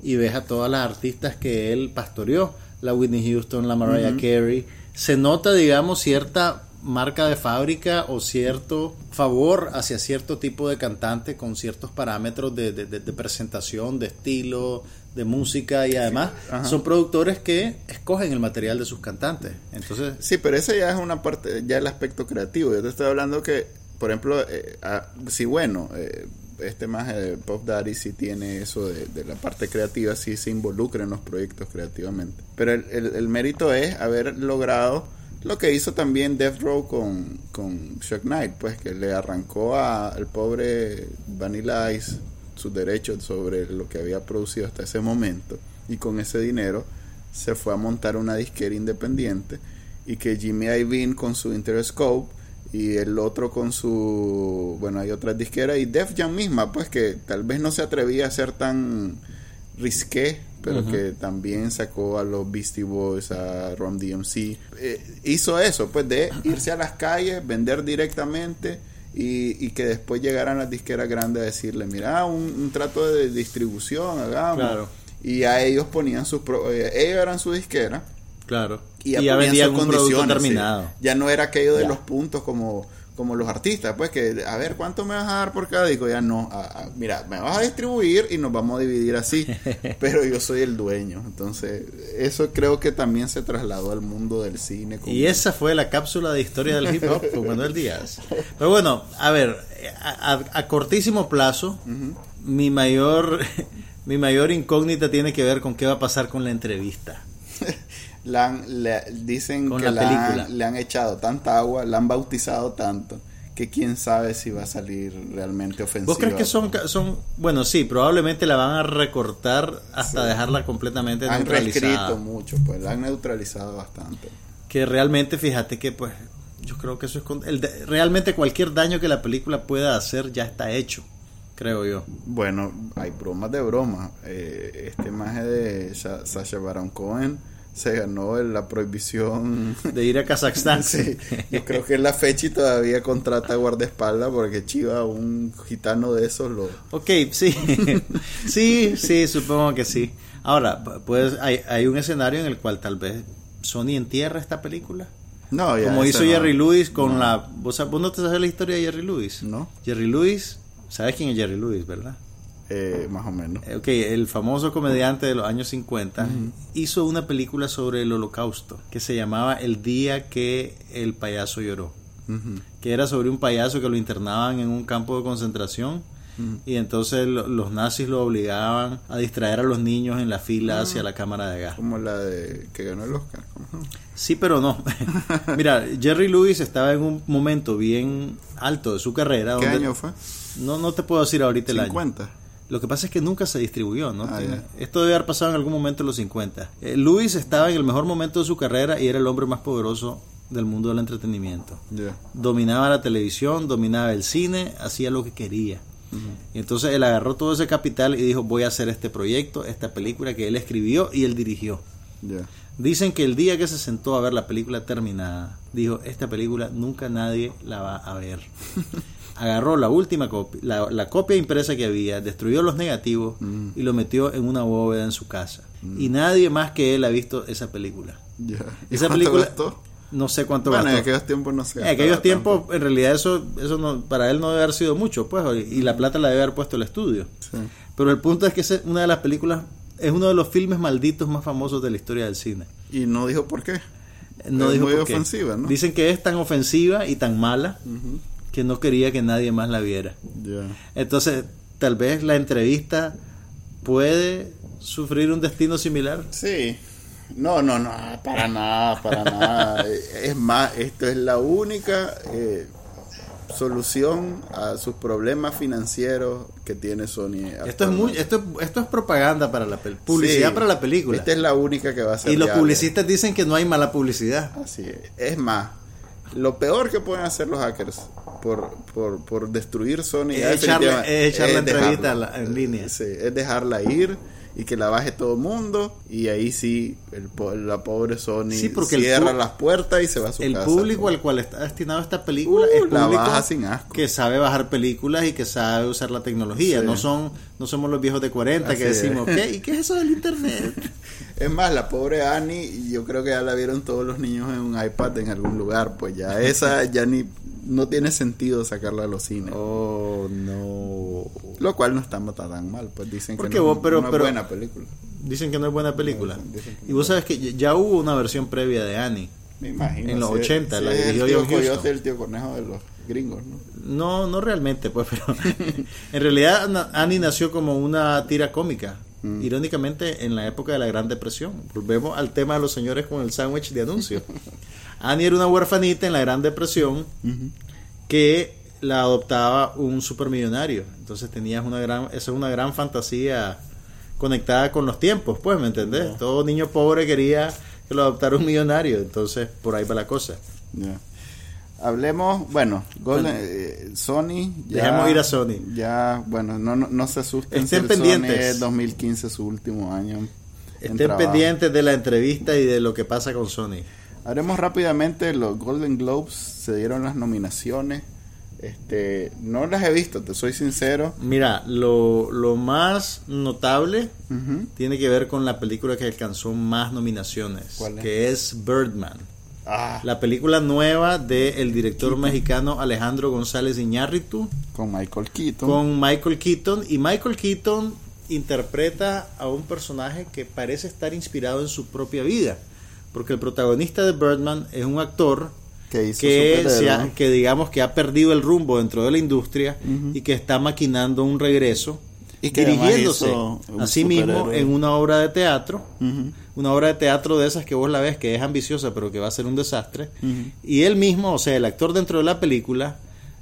y ves a todas las artistas que él pastoreó, la Whitney Houston, la Mariah Carey, se nota, digamos, cierta marca de fábrica o cierto favor hacia cierto tipo de cantante con ciertos parámetros de, presentación, de estilo, de música y además son productores que escogen el material de sus cantantes. Entonces, sí, pero ese ya es una parte, ya el aspecto creativo. Yo te estoy hablando que, por ejemplo, eh, ah, sí, bueno, eh, este más de Pop Daddy sí tiene eso de, la parte creativa, sí se involucra en los proyectos creativamente. Pero el, mérito es haber logrado lo que hizo también Death Row con, con Knight, pues que le arrancó al pobre Vanilla Ice sus derechos sobre lo que había producido hasta ese momento y con ese dinero se fue a montar una disquera independiente y que Jimmy Iovine con su Interscope y el otro con su bueno hay otras disqueras y Def Jam misma pues que tal vez no se atrevía a ser tan risqué pero que también sacó a los Beastie Boys a Ron DMC eh, hizo eso pues de irse a las calles vender directamente y, y, que después llegaran las disqueras grandes a decirle mira un, trato de distribución hagamos y a ellos ponían sus eh, ellos eran su disquera. Claro. Y ya, vendía un terminado. Ya no era aquello de los puntos como como los artistas, pues que a ver cuánto me vas a dar por cada disco, ya no, mira, me vas a distribuir y nos vamos a dividir así, pero yo soy el dueño, entonces eso creo que también se trasladó al mundo del cine. Y esa fue la cápsula de historia del hip hop con Manuel Díaz. Pero bueno, a ver, a, cortísimo plazo, mi mayor mi mayor incógnita tiene que ver con qué va a pasar con la entrevista. Le, dicen que la le han echado tanta agua, la han bautizado tanto que quién sabe si va a salir realmente ofensiva. ¿Vos crees que son, son bueno, sí, probablemente la van a recortar hasta dejarla completamente han neutralizada. Han mucho, pues la han neutralizado bastante. Que realmente, fíjate que pues yo creo que eso es el realmente cualquier daño que la película pueda hacer ya está hecho, creo yo. Bueno, hay bromas de bromas. Eh, este maje de Sasha Baron Cohen se ganó la prohibición de ir a Kazajstán. sí, yo creo que es la fecha y todavía contrata guardaespaldas porque Chiva, un gitano de esos, lo... Ok, sí, sí, sí, supongo que sí. Ahora, pues hay, hay un escenario en el cual tal vez Sony entierra esta película. No, ya Como hizo Jerry Lewis con la... ¿Vos, ¿Vos no te sabes la historia de Jerry Lewis? No. Jerry Lewis, ¿sabes quién es Jerry Lewis, verdad? Eh, más o menos. Ok, el famoso comediante de los años 50 hizo una película sobre el holocausto que se llamaba El día que el payaso lloró. Que era sobre un payaso que lo internaban en un campo de concentración y entonces los nazis lo obligaban a distraer a los niños en la fila hacia ah. la cámara de gas. Como la de que ganó el Oscar. Sí, pero no. Mira, Jerry Lewis estaba en un momento bien alto de su carrera. ¿Qué año fue? No, no te puedo decir ahorita el año. 50. Lo que pasa es que nunca se distribuyó, ¿no? Ah, esto debe haber pasado en algún momento en los 50. Eh, Luis estaba en el mejor momento de su carrera y era el hombre más poderoso del mundo del entretenimiento. Dominaba la televisión, dominaba el cine, hacía lo que quería. Y entonces él agarró todo ese capital y dijo, voy a hacer este proyecto, esta película que él escribió y él dirigió. Dicen que el día que se sentó a ver la película terminada, dijo, esta película nunca nadie la va a ver. agarró la última copia, la, copia impresa que había, destruyó los negativos mm. y lo metió en una bóveda en su casa. Mm. Y nadie más que él ha visto esa película. esa película no sé cuánto bueno, en aquellos tiempos no sé. En aquellos tiempos, en realidad, eso, eso no, para él no debe haber sido mucho, pues, y la plata la debe haber puesto el estudio. Pero el punto es que es una de las películas, es uno de los filmes malditos más famosos de la historia del cine. Y no dijo por qué. No dijo muy ofensiva, ¿no? Dicen que es tan ofensiva y tan mala que no quería que nadie más la viera. Entonces, tal vez la entrevista puede sufrir un destino similar. Sí. No, no, no, para nada, para nada. Es más, esto es la única eh, solución a sus problemas financieros que tiene Sony. Esto es muy, esto, esto es propaganda para la publicidad para la película. Esta es la única que va a ser. Y los publicistas dicen que no hay mala publicidad. Así es. Es más, lo peor que pueden hacer los hackers por, por, por destruir Sony es echarle, es echarle entrevista en línea. Sí, es dejarla ir y que la baje todo el mundo y ahí sí el, la pobre Sony cierra las puertas y se va a su el casa. El público al cual está destinado esta película es la baja sin asco. que sabe bajar películas y que sabe usar la tecnología. No son no somos los viejos de 40 que decimos, ¿qué? ¿y qué es eso del internet? Es más, la pobre Annie, yo creo que ya la vieron todos los niños en un iPad en algún lugar, pues ya esa ya ni no tiene sentido sacarla a los cines. Oh, no. Lo cual no está tan mal, pues dicen que no, es buena película. Dicen que no es buena película. y vos sabes que ya hubo una versión previa de Annie. Me imagino. En los 80, la dirigió el tío el tío conejo de los gringos, ¿no? No, no realmente, pues, pero en realidad Annie nació como una tira cómica. Mm. Irónicamente, en la época de la Gran Depresión. Volvemos al tema de los señores con el sándwich de anuncio. Annie era una huerfanita en la Gran Depresión que la adoptaba un supermillonario. Entonces tenías una gran, esa es una gran fantasía conectada con los tiempos, pues, ¿me entendés? Todo niño pobre quería que lo adoptara un millonario, entonces por ahí va la cosa. Hablemos, bueno, eh, Sony. Ya, Dejemos ir a Sony. Ya, bueno, no, no, se asusten. Estén pendientes. Sony 2015 su último año. Estén pendientes de la entrevista y de lo que pasa con Sony. Haremos rápidamente los Golden Globes, se dieron las nominaciones. Este, no las he visto, te soy sincero. Mira, lo, lo más notable tiene que ver con la película que alcanzó más nominaciones, que es Birdman. Ah. La película nueva del director mexicano Alejandro González Iñárritu. Con Michael Keaton. Con Michael Keaton. Y Michael Keaton interpreta a un personaje que parece estar inspirado en su propia vida. Porque el protagonista de Birdman es un actor que, hizo que, se ha- que digamos que ha perdido el rumbo dentro de la industria y que está maquinando un regreso Y que dirigiéndose a sí mismo en una obra de teatro Ujú. Una obra de teatro de esas que vos la ves que es ambiciosa pero que va a ser un desastre y él mismo o sea el actor dentro de la película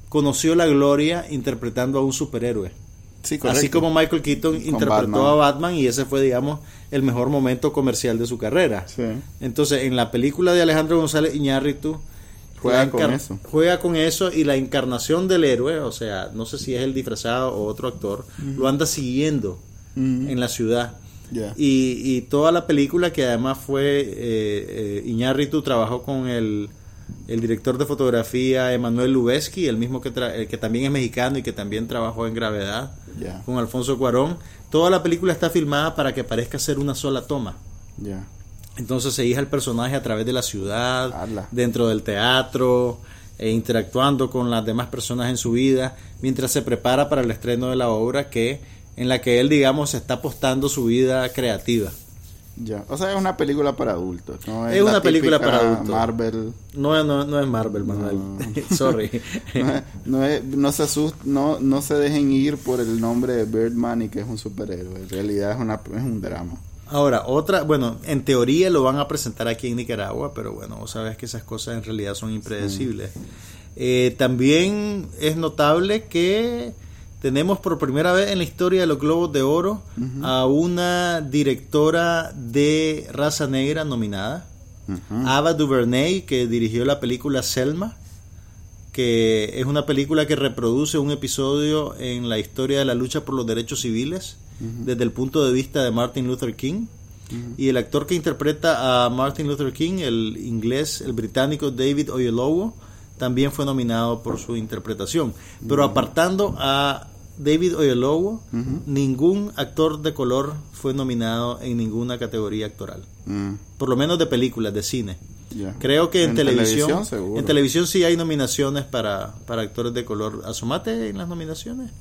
conoció la gloria interpretando a un superhéroe Sí, Así como Michael Keaton interpretó Batman. a Batman y ese fue, digamos, el mejor momento comercial de su carrera. Sí. Entonces, en la película de Alejandro González Iñárritu, Juega con eso. Juega con eso y la encarnación del héroe, o sea, no sé si es el disfrazado o otro actor, lo anda siguiendo en la ciudad. Y, y toda la película, que además fue eh, eh, Iñárritu, trabajó con el, el director de fotografía Emanuel Lubezki, el mismo que, tra- eh, que también es mexicano y que también trabajó en Gravedad con Alfonso Cuarón. Toda la película está filmada para que parezca ser una sola toma. Entonces se hija el personaje a través de la ciudad, dentro del teatro, e interactuando con las demás personas en su vida, mientras se prepara para el estreno de la obra que en la que él, digamos, está apostando su vida creativa. Ya. O sea, es una película para adultos. ¿no? Es una la película para adultos. Marvel. No, no, no es Marvel, Manuel. Sorry. No, es- no, es- no se asust- no, no se dejen ir por el nombre de Birdman y que es un superhéroe. En realidad es, una, es un drama. Ahora, otra, bueno, en teoría lo van a presentar aquí en Nicaragua, pero bueno, vos sabes que esas cosas en realidad son impredecibles. Eh, también es notable que tenemos por primera vez en la historia de los Globos de Oro a una directora de raza negra nominada. Ava DuVernay, que dirigió la película Selma, que es una película que reproduce un episodio en la historia de la lucha por los derechos civiles desde el punto de vista de Martin Luther King. Y el actor que interpreta a Martin Luther King, el inglés, el británico David Oyelowo, también fue nominado por su interpretación. Pero apartando a David Oyelowo, ningún actor de color fue nominado en ninguna categoría actoral. Mm, Por lo menos de películas, de cine. Creo que en, televisión, en televisión sí hay nominaciones para, para actores de color. Asomate en las nominaciones.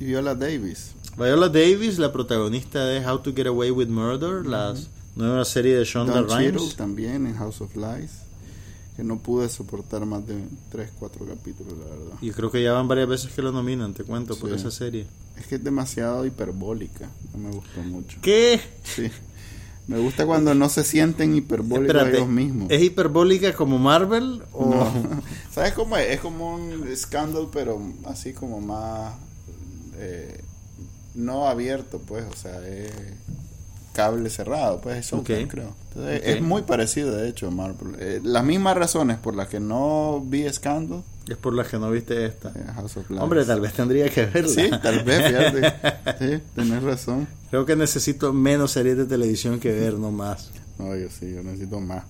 Y Viola Davis. Viola Davis, la protagonista de How to Get Away with Murder, la nueva serie de Shonda Don Cheadle Rhimes. también en House of Lies. Que no pude soportar más de 3, 4 capítulos, la verdad. Y creo que ya van varias veces que lo nominan, te cuento, por Sí. esa serie. Es que es demasiado hiperbólica. No me gustó mucho. ¿Qué? Sí. Me gusta cuando no se sienten hiperbólicos Espérate, ellos mismos. ¿es hiperbólica como Marvel? O... No. ¿Sabes cómo es? Es como un escándalo, pero así como más. eh, no abierto, pues. O sea, es cable cerrado, pues. Es creo. Entonces. Es muy parecido, de hecho, Marvel. Eh, las mismas razones por las que no vi Scandal, Es por las que no viste esta. eh, House of Lies. Hombre, tal vez tendría que verla. Sí, tal vez, fíjate. Sí, tenés razón. Creo que necesito menos series de televisión que ver, no más. No, yo sí, yo necesito más.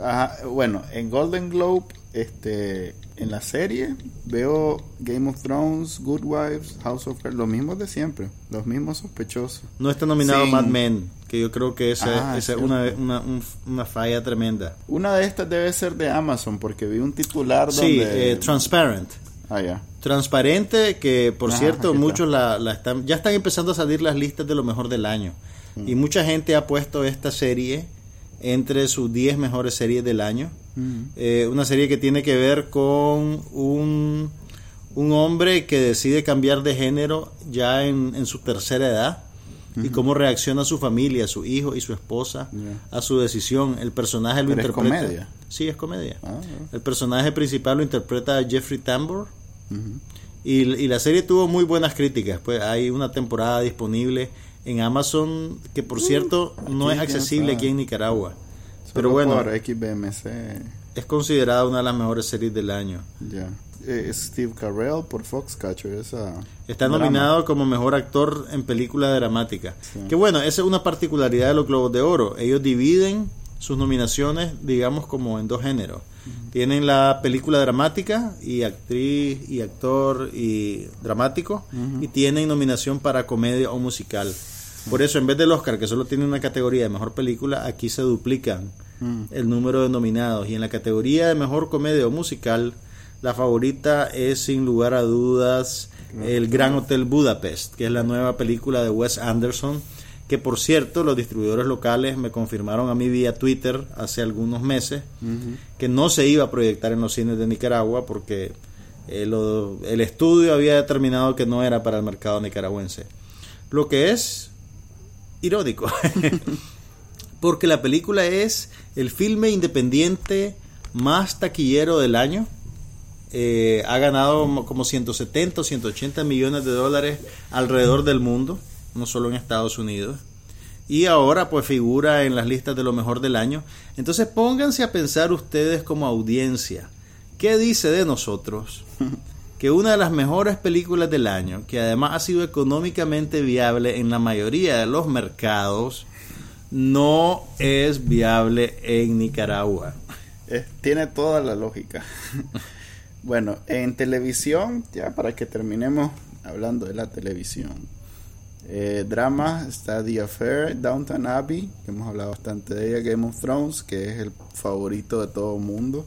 Ajá, bueno, en Golden Globe, este, en la serie veo Game of Thrones, Good Wives, House of Cards, los mismos de siempre, los mismos sospechosos. No está nominado Sí. Mad Men, que yo creo que esa, Ah, esa es una, una, un- una falla tremenda. Una de estas debe ser de Amazon porque vi un titular Sí, donde eh, Transparent. Ah, ya. Transparente, que por Ajá, cierto, muchos la, la están, ya están empezando a salir las listas de lo mejor del año. Mm. Y mucha gente ha puesto esta serie entre sus 10 mejores series del año. Eh, una serie que tiene que ver con un, un hombre que decide cambiar de género ya en, en su tercera edad y cómo reacciona su familia, su hijo y su esposa a su decisión. El personaje lo Pero es interpreta. comedia. Sí, es comedia. Ah. El personaje principal lo interpreta Jeffrey Tambor. Y, y la serie tuvo muy buenas críticas. Pues hay una temporada disponible en Amazon que, por cierto, no Uh, aquí es accesible aquí en Nicaragua. Pero bueno, por XBMC, es considerada una de las mejores series del año. ya. Eh, Steve Carell por Foxcatcher, esa. Está drama. nominado como mejor actor en película dramática. Sí. Que bueno, esa es una particularidad de los Globos de Oro. Ellos dividen sus nominaciones, digamos, como en dos géneros. Tienen la película dramática y actriz y actor y dramático. Y tienen nominación para comedia o musical. Por eso, en vez del Oscar, que solo tiene una categoría de mejor película, aquí se duplican mm. el número de nominados. Y en la categoría de mejor comedia o musical, la favorita es sin lugar a dudas El Gran Hotel Budapest, que es la nueva película de Wes Anderson, que por cierto los distribuidores locales me confirmaron a mí vía Twitter hace algunos meses que no se iba a proyectar en los cines de Nicaragua porque eh, el estudio había determinado que no era para el mercado nicaragüense. Lo que es irónico, porque la película es el filme independiente más taquillero del año. Eh, ha ganado como 170 o 180 millones de dólares alrededor del mundo, no solo en Estados Unidos. Y ahora pues figura en las listas de lo mejor del año. Entonces pónganse a pensar ustedes como audiencia, ¿qué dice de nosotros que una de las mejores películas del año, que además ha sido económicamente viable en la mayoría de los mercados, no es viable en Nicaragua. tiene toda la lógica. bueno, en televisión, ya para que terminemos hablando de la televisión. Eh, drama está The Affair, Downton Abbey, que hemos hablado bastante de ella, Game of Thrones, que es el favorito de todo el mundo.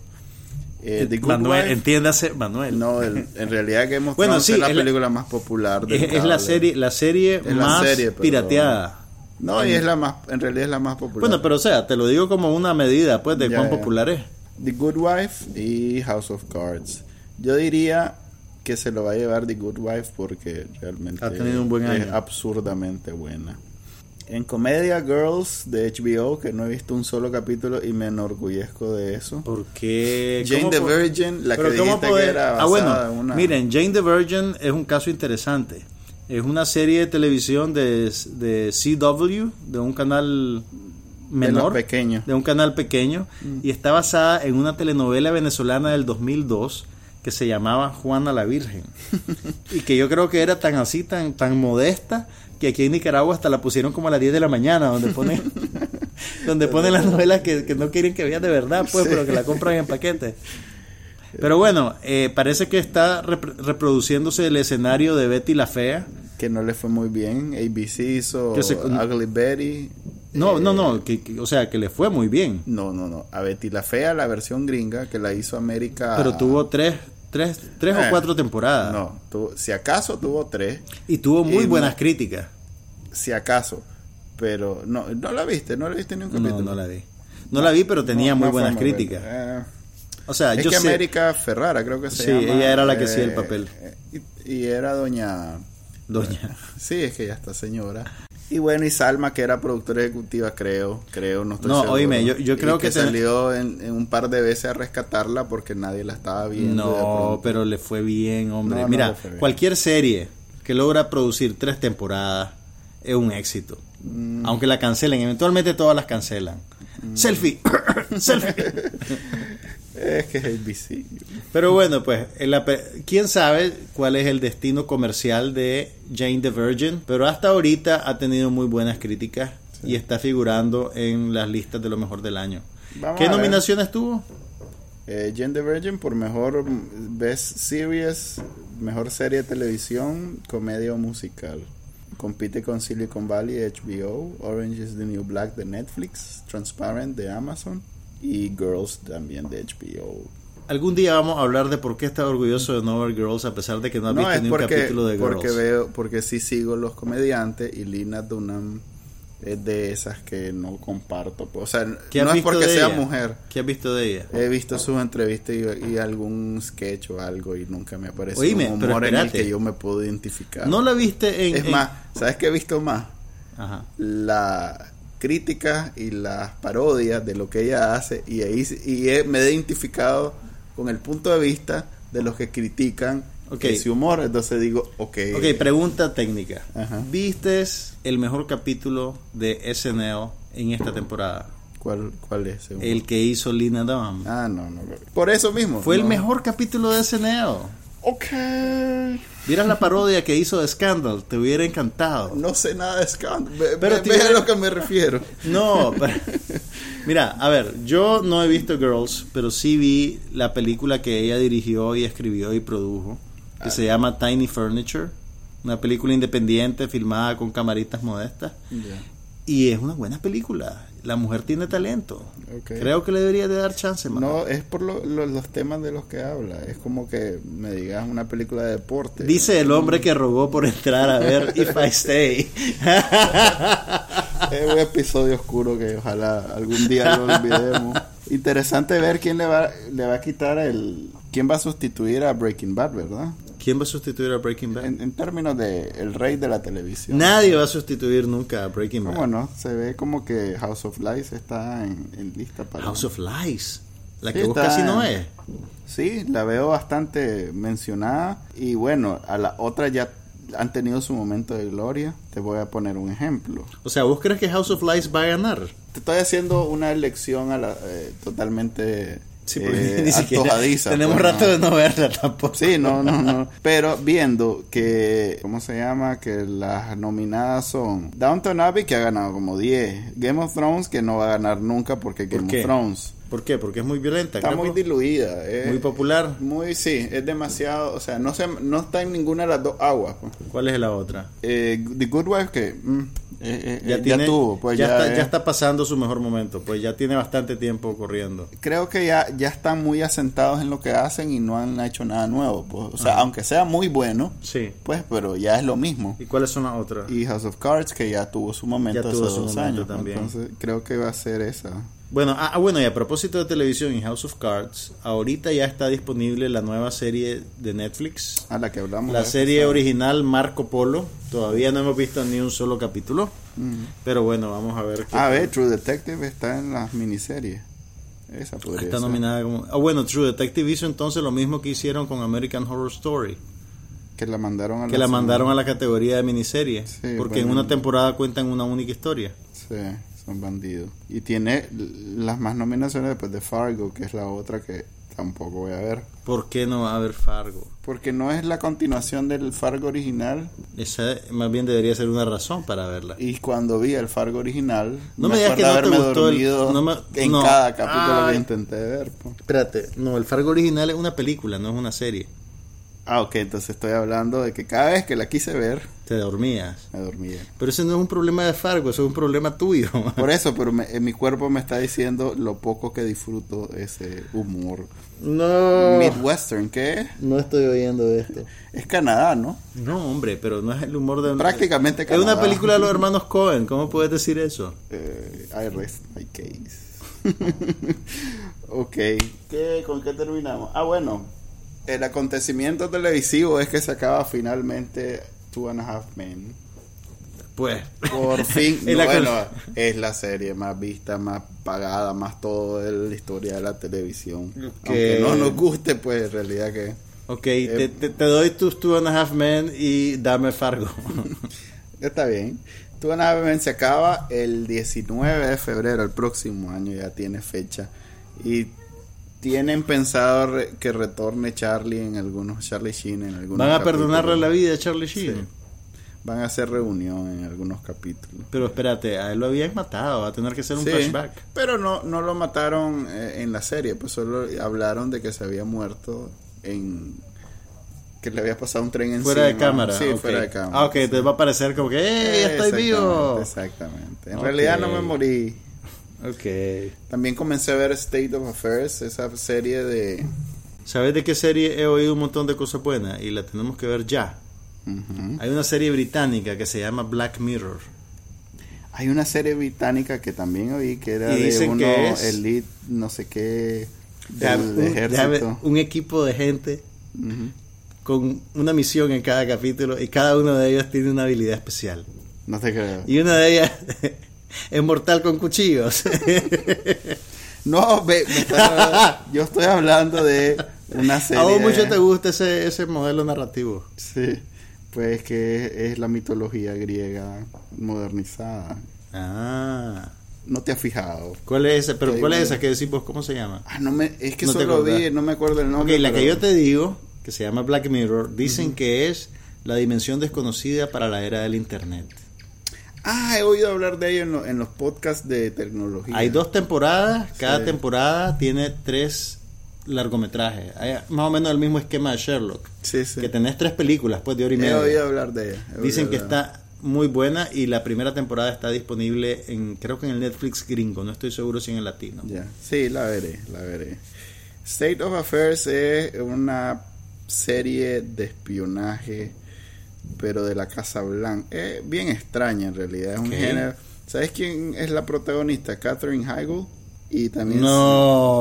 Eh, Manuel, entiéndase, Manuel. No, en realidad Game of Thrones es la película más popular. es, la serie, la serie más pirateada. No, y es la más, en realidad es la más popular. Bueno, pero o sea, te lo digo como una medida, pues, de cuán popular es. The Good Wife y House of Cards. Yo diría que se lo va a llevar The Good Wife porque realmente ha tenido un buen año. es absurdamente buena. En comedia Girls de HBO, que no he visto un solo capítulo y me enorgullezco de eso. Porque Jane the Virgin, la que dijiste que era Ah, bueno, miren, Jane the Virgin es un caso interesante. Es una serie de televisión de, de CW, de un canal menor, de, pequeño. de un canal pequeño, mm. y está basada en una telenovela venezolana del 2002 que se llamaba Juana la Virgen y que yo creo que era tan así, tan, tan modesta que aquí en Nicaragua hasta la pusieron como a las 10 de la mañana, donde ponen, donde ponen las novelas que, no quieren que vean de verdad, pues, pero que la compran en paquete. Pero bueno, eh, parece que está reproduciéndose el escenario de Betty la Fea. Que no le fue muy bien. ABC hizo Ugly Betty. No, no, no, que, o sea, que le fue muy bien. No, no, no. A Betty la Fea, la versión gringa, que la hizo América. Pero tuvo tres, tres, tres o eh, cuatro temporadas. No, si acaso tuvo tres. Y tuvo muy buenas críticas. Si acaso. Pero no, no la viste, no la viste ni un capítulo. No, no la vi. No, la vi, pero tenía muy buenas críticas. Eh, o sea, es que América Ferrara, creo que se sí, ella era la que hacía el papel. Eh, y, era doña. Doña. sí, es que ya está señora. Y bueno, y Salma, que era productora ejecutiva, creo, creo, no estoy no, oíme, yo, yo creo que, salió en, un par de veces a rescatarla porque nadie la estaba viendo. No, pero le fue bien, hombre. Mira, cualquier serie que logra producir tres temporadas es un éxito. Mm. Aunque la cancelen, eventualmente todas las cancelan. Mm. Selfie, selfie. Es que es ABC. Pero bueno, pues, quién sabe cuál es el destino comercial de Jane the Virgin, pero hasta ahorita ha tenido muy buenas críticas y está figurando en las listas de lo mejor del año. ¿Qué nominaciones tuvo? Eh, Jane the Virgin por mejor Best Series, mejor serie de televisión, comedia o musical. Compite con Silicon Valley HBO, Orange is the New Black de Netflix, Transparent de Amazon y Girls también de HBO. Algún día vamos a hablar de por qué está orgulloso de No Girls a pesar de que no ha visto ni un capítulo de Girls. Porque veo, porque sí sigo los comediantes y Lina Dunham es de esas que no comparto. O sea, no es porque sea mujer. ¿Qué has visto de ella? He visto sus entrevistas y, algún sketch o algo y nunca me apareció Oíme, un humor en el que yo me puedo identificar. ¿No la viste en...? Es más, ¿sabes qué he visto más? Ajá. La críticas y las parodias de lo que ella hace y ahí y me he identificado con el punto de vista de los que critican ese humor, entonces digo, ok. Ok, pregunta técnica. ¿Viste el mejor capítulo de SNL en esta temporada? ¿Cuál, cuál es? El que hizo Lina Dunham. Ah, no, no. Por eso mismo. Fue el mejor capítulo de SNL. Ok. Vieras la parodia que hizo de Scandal, te hubiera encantado. No sé nada de Scandal, pero a lo que me refiero. No, mira, a ver, yo no he visto Girls, pero sí vi la película que ella dirigió y escribió y produjo, que se llama Tiny Furniture, una película independiente filmada con camaritas modestas. Y es una buena película. La mujer tiene talento. Creo que le debería de dar chance. No, es por los temas de los que habla. Es como que me digas una película de deporte. Dice el hombre que rogó por entrar a ver If I Stay. es un episodio oscuro que ojalá algún día lo olvidemos. Interesante ver quién le va, le va a quitar el... ¿Quién va a sustituir a Breaking Bad, verdad? ¿Quién va a sustituir a Breaking Bad? En, términos de el rey de la televisión. Nadie va a sustituir nunca a Breaking Bad. Bueno, se ve como que House of Lies está en, lista para... House of Lies. La que busca casi no es. Sí, la veo bastante mencionada. Y bueno, a la otra ya han tenido su momento de gloria. Te voy a poner un ejemplo. O sea, ¿vos crees que House of Lies va a ganar? Te estoy haciendo una elección a la, eh, totalmente Sí, porque eh, Tenemos pues, rato de no verla tampoco. Sí, no, no, no. Pero viendo que, ¿cómo se llama? Que las nominadas son Downton Abbey, que ha ganado como 10. Game of Thrones, que no va a ganar nunca porque Game of Thrones. ¿Por qué? Porque es muy violenta. Está muy diluida. muy popular. Muy, sí, es demasiado. O sea, no, se, no está en ninguna de las dos aguas. Pues. ¿Cuál es la otra? Eh, The Good Wife, que. Mm, eh, eh, ya, tiene, tuvo, pues ya, está, ya, está, pasando su mejor momento, pues ya tiene bastante tiempo corriendo. Creo que ya, ya están muy asentados en lo que hacen y no han hecho nada nuevo. Pues, o sea, aunque sea muy bueno, sí. pues, pero ya es lo mismo. ¿Y cuáles son las otras? Y House of Cards, que ya tuvo su momento hace dos años. También. Entonces, creo que va a ser esa. Bueno, ah, ah, bueno, y a propósito de televisión y House of Cards, ahorita ya está disponible la nueva serie de Netflix. A la que hablamos. La serie original Marco Polo. Todavía no hemos visto ni un solo capítulo. Pero bueno, vamos a ver. Qué a ver, True Detective está en las miniseries. Esa podría Está nominada como. Ah, bueno, True Detective hizo entonces lo mismo que hicieron con American Horror Story. Que la mandaron a la, que la, mandaron a la categoría de miniserie. porque en una temporada cuentan una única historia. Sí son bandidos. Y tiene las más nominaciones después de Fargo, que es la otra que tampoco voy a ver. ¿Por qué no va a haber Fargo? Porque no es la continuación del Fargo original. Esa más bien debería ser una razón para verla. Y cuando vi el Fargo original, no me, digas que no te gustó en cada capítulo que intenté ver. Espérate, no, el Fargo original es una película, no es una serie. Ah, ok, entonces estoy hablando de que cada vez que la quise ver... Te dormías. Me dormía. Pero ese no es un problema de Fargo, eso es un problema tuyo. Por eso, pero en mi cuerpo me está diciendo lo poco que disfruto ese humor. No. Midwestern, ¿qué? No estoy oyendo esto. Es Canadá, ¿no? No, hombre, pero no es el humor de... Prácticamente Canadá. Es una película de los hermanos Cohen, ¿cómo puedes decir eso? Eh, I rest my case. ok. ¿Qué, ¿Con qué terminamos? Ah, bueno el acontecimiento televisivo es que se acaba finalmente Two and a Half Men. Pues, por fin, bueno, es la serie más vista, más pagada, más todo de la historia de la televisión. Que no nos guste, pues en realidad que. Ok, te, te, doy tus Two and a Half Men y dame Fargo. Está bien. Two and a Half Men se acaba el 19 de febrero, el próximo año ya tiene fecha. Y tienen pensado que retorne Charlie en algunos Charlie Sheen en algunos van a perdonarle la vida a Charlie Sheen. Van a hacer reunión en algunos capítulos. Pero espérate a él lo habían matado va a tener que ser un flashback. Pero no no lo mataron eh, en la serie pues solo hablaron de que se había muerto en que le había pasado un tren encima fuera de cámara sí fuera de cámara ah ok entonces va a parecer como que ¡eh! estoy vivo exactamente en realidad no me morí Ok. También comencé a ver State of Affairs, esa serie de... ¿Sabes de qué serie he oído un montón de cosas buenas y la tenemos que ver ya? Hay una serie británica que se llama Black Mirror. Hay una serie británica que también oí que era de uno elite, no sé qué, del ejército. un equipo de gente con una misión en cada capítulo y cada uno de ellos tiene una habilidad especial. No te creo. Y una de ellas es mortal con cuchillos. no, yo estoy hablando de una serie. A vos mucho te gusta ese, ese modelo narrativo. Sí, pues que es la mitología griega modernizada. Ah. No te has fijado. ¿Cuál es esa? Pero ¿cuál es esa que decimos? ¿Cómo se llama? Ah, no me, es que solo vi, no me acuerdo el nombre. Ok, la que yo te digo, que se llama Black Mirror, dicen que es la dimensión desconocida para la era del Internet. Ah, he oído hablar de ello en, los podcasts de tecnología. Hay dos temporadas, cada temporada tiene tres largometrajes. Hay más o menos el mismo esquema de Sherlock. Sí, sí. Que tenés tres películas, pues, de hora y media. He oído hablar de ella. Dicen que está muy buena y la primera temporada está disponible en creo que en el Netflix gringo, no estoy seguro si en el latino. Ya, sí, la veré, la veré. State of Affairs es una serie de espionaje, pero de la Casa Blanca. Es bien extraña en realidad, es un género. ¿Sabes quién es la protagonista? Catherine Heigl. Y también no,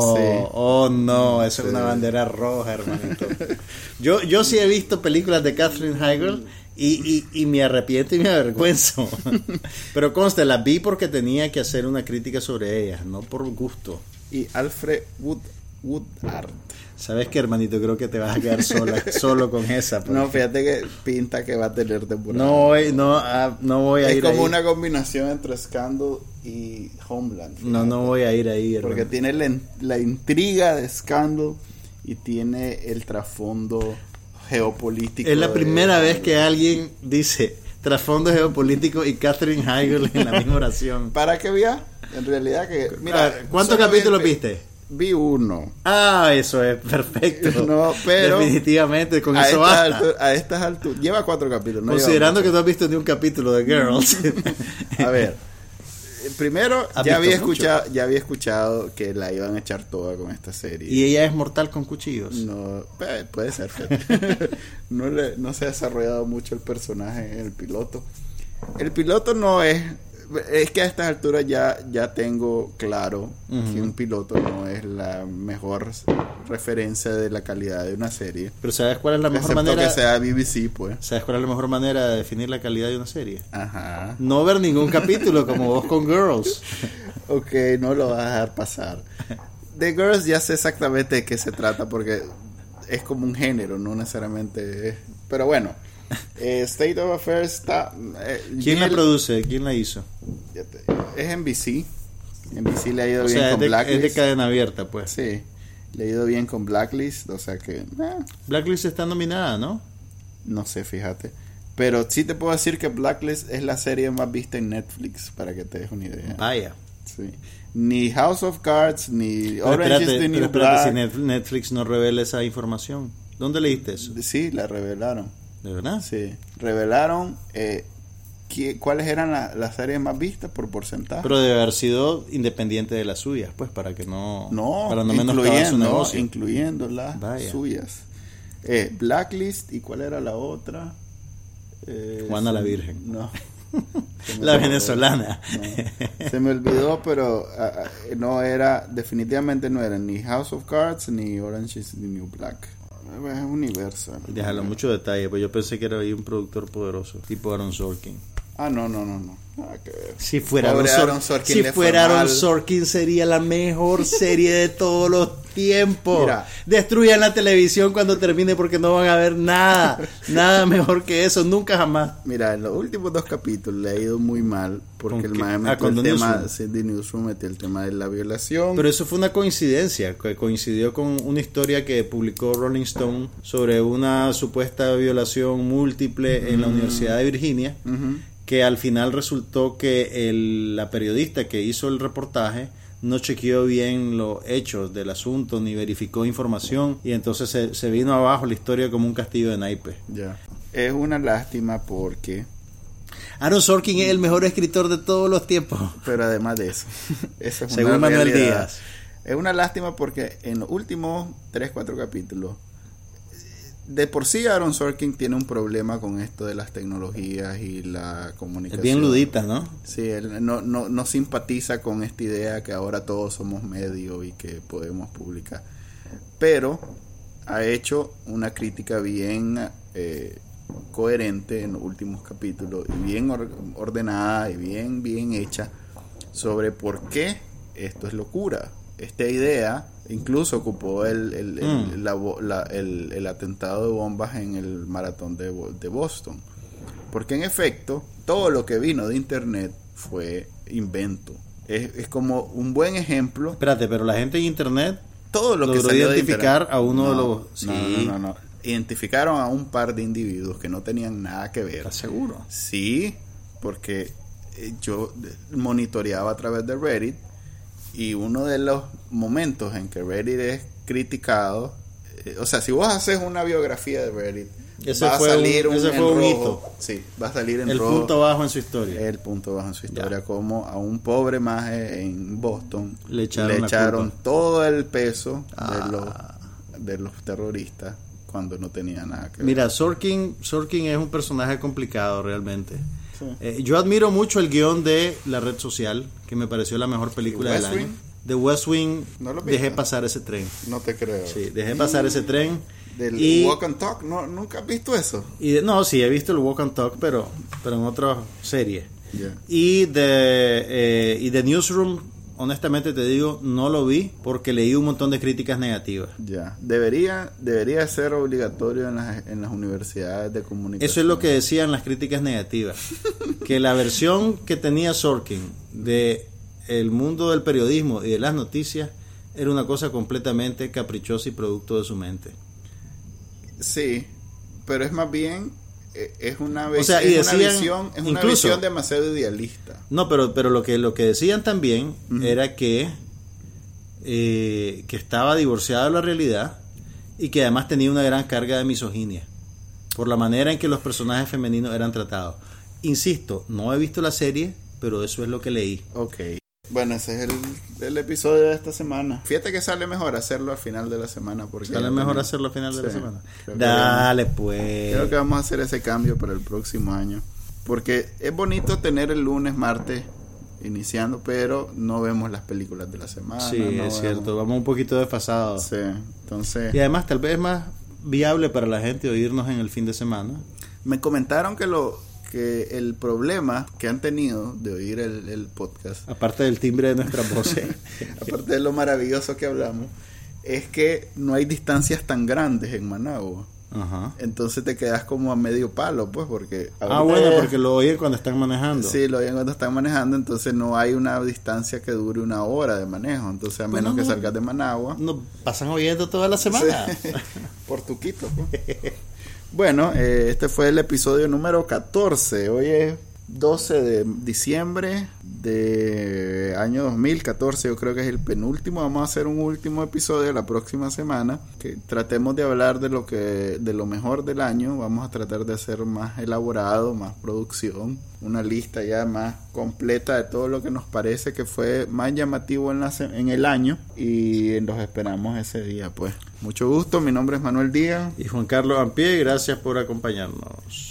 oh no, esa es una bandera roja, hermanito. yo, yo sí he visto películas de Catherine Heigl y, y, me arrepiento y me avergüenzo. Pero conste, la vi porque tenía que hacer una crítica sobre ella, no por gusto. Y Alfred Wood, Woodard. ¿Sabes qué, hermanito? Creo que te vas a quedar sola, solo con esa. No, fíjate que pinta que va a tener temporada. No voy, no, ah, no voy a ir Es como una combinación entre Scandal y Homeland. No, no voy a ir ahí, Porque tiene la, intriga de Scandal y tiene el trasfondo geopolítico. Es la primera vez que alguien dice trasfondo geopolítico y Catherine Heigl en la misma oración. Para que vea, en realidad que... Mira, ¿cuántos capítulos viste? Vi uno. Ah, eso es perfecto. No, pero. Definitivamente, con eso basta. a estas alturas. Lleva cuatro capítulos. Considerando que no has visto ni un capítulo de Girls. a ver. Primero, ya había, escuchado, ya había escuchado que la iban a echar toda con esta serie. ¿Y ella es mortal con cuchillos? No, puede ser. no, no se ha desarrollado mucho el personaje en el piloto. El piloto no es es que a estas alturas ya, ya tengo claro que un piloto no es la mejor referencia de la calidad de una serie. Pero ¿sabes cuál es la mejor manera? que sea BBC, pues. ¿Sabes cuál es la mejor manera de definir la calidad de una serie? Ajá. No ver ningún capítulo como vos con Girls. ok, no lo vas a dejar pasar. De Girls ya sé exactamente de qué se trata porque es como un género, no necesariamente... Pero bueno. Eh, State of Affairs está. Eh, ¿Quién la produce? ¿Quién la hizo? Es NBC. NBC le ha ido bien con Blacklist. Es de cadena abierta, pues. Sí. Le ha ido bien con Blacklist, o sea que. Eh. Blacklist está nominada, ¿no? No sé, fíjate. Pero sí te puedo decir que Blacklist es la serie más vista en Netflix, para que te des una idea. Vaya. Sí. Ni House of Cards, ni Orange is the New espérate, si Netflix no revela esa información. ¿Dónde leíste eso? Sí, la revelaron. ¿De verdad? Sí. Revelaron eh, cuáles eran las series más vistas por porcentaje. Pero debe haber sido independiente de las suyas, pues, para que no. No, para no incluyendo, su negocio. incluyendo las suyas. Eh, Blacklist, ¿y cuál era la otra? Eh, Juana la Virgen. No. la venezolana. Se me olvidó, pero ah, ah, no era, definitivamente no era ni House of Cards ni Orange is the New Black. Es Universal. Déjalo mucho detalle, pues yo pensé que era ahí un productor poderoso, tipo Aaron Sorkin. Ah, no, no, no, no. Si fuera Aaron, Sorkin, si fuera Aaron Sorkin sería la mejor serie de todos los tiempos. Mira, Destruyan la televisión cuando termine porque no van a ver nada, nada mejor que eso, nunca jamás. Mira, en los últimos dos capítulos le ha ido muy mal porque el maestro ah, el tema de Newsroom metió el tema de la violación. Pero eso fue una coincidencia, que coincidió con una historia que publicó Rolling Stone sobre una supuesta violación múltiple en la Universidad de Virginia que al final resultó que el, la periodista que hizo el reportaje no chequeó bien los hechos del asunto ni verificó información y entonces se, vino abajo la historia como un castillo de naipes. Ya. Es una lástima porque Aaron Sorkin es el mejor escritor de todos los tiempos. Pero además de eso, eso es según Manuel Díaz. Es una lástima porque en los últimos 3, 4 capítulos de por sí Aaron Sorkin tiene un problema con esto de las tecnologías y la comunicación. Es bien ludita, ¿no? Sí, él no, no, no simpatiza con esta idea que ahora todos somos medios y que podemos publicar. Pero ha hecho una crítica bien eh, coherente en los últimos capítulos y bien ordenada y bien, bien hecha sobre por qué esto es locura. Esta idea Incluso ocupó el, el, mm. el, atentado de bombas en el maratón de, de, Boston. Porque en efecto, todo lo que vino de Internet fue invento. Es, es como un buen ejemplo. Espérate, pero la gente en Internet todo lo que salió identificar a uno de los... Sí. No, no, no, Identificaron a un par de individuos que no tenían nada que ver. ¿Estás seguro? Sí, porque eh, yo monitoreaba a través de Reddit y uno de los momentos en que Reddit es criticado, eh, o sea, si vos haces una biografía de Reddit, Ese va a salir un- un, ese en fue un rojo. hito. Sí, va a salir en El rojo. punto bajo en su historia. El punto bajo en su historia, como a un pobre maje en Boston Le echaron la echaron todo el peso Ah. de, los, de los terroristas cuando no tenía nada que ver. Mira, Sorkin, Sorkin es un personaje complicado realmente. Sí. Eh, yo admiro mucho el guion de La Red Social, que me pareció la mejor película del año. De West Wing, ¿No lo dejé pasar ese tren. No te creo. Sí, dejé pasar ese tren. Del y, Walk and Talk, ¿no, ¿nunca has visto eso? y de- no, sí, he visto el Walk and Talk, pero, pero en otra serie. Ya. Y de, eh, y de Newsroom, honestamente te digo, no lo vi porque leí un montón de críticas negativas. Ya, debería, debería ser obligatorio en las, en las universidades de comunicación. Eso es lo que decían las críticas negativas. Que la versión que tenía Sorkin de el mundo del periodismo y de las noticias era una cosa completamente caprichosa y producto de su mente. Sí, pero es más bien, es una, O sea, es una decían, visión, es una incluso- visión demasiado idealista. No, pero, pero lo que lo que decían también era que, eh, que estaba divorciada de la realidad y que además tenía una gran carga de misoginia por la manera en que los personajes femeninos eran tratados. Insisto, no he visto la serie, pero eso es lo que leí. Ok. Bueno, ese es el, el episodio de esta semana. Fíjate que sale mejor hacerlo al final de la semana. Porque Sale mejor hacerlo a final de la semana. que Dale, pues. Creo que vamos a hacer ese cambio para el próximo año. Porque es bonito tener el lunes, martes iniciando, pero no vemos las películas de la semana. Sí, no es vemos- cierto. Vamos un poquito desfasados. Sí, entonces... Y además, tal vez es más viable para la gente oírnos en el fin de semana. Me comentaron que lo que el problema que han tenido de oír el, el podcast, Aparte del timbre de nuestras voces. aparte de lo maravilloso que hablamos, es que no hay distancias tan grandes en Managua. Ajá. Entonces te quedas como a medio palo, pues, porque... Ah, bueno, porque lo oyen cuando están manejando. Sí, lo oyen cuando están manejando, entonces no hay una distancia que dure una hora de manejo. Entonces, a Pues menos no, que no. salgas de Managua, Nos pasan oyendo toda la semana. Sí. por tu quito. pues. bueno, eh, este fue el episodio número 14. Hoy es 12 de diciembre de año 2014. Yo creo que es el penúltimo. Vamos a hacer un último episodio la próxima semana. Que tratemos de hablar de lo que de lo mejor del año. Vamos a tratar de hacer más elaborado, más producción, una lista ya más completa de todo lo que nos parece que fue más llamativo en, la en el año y los esperamos ese día, pues. Mucho gusto, mi nombre es Manuel Díaz. Y Juan Carlos Ampie, gracias por acompañarnos.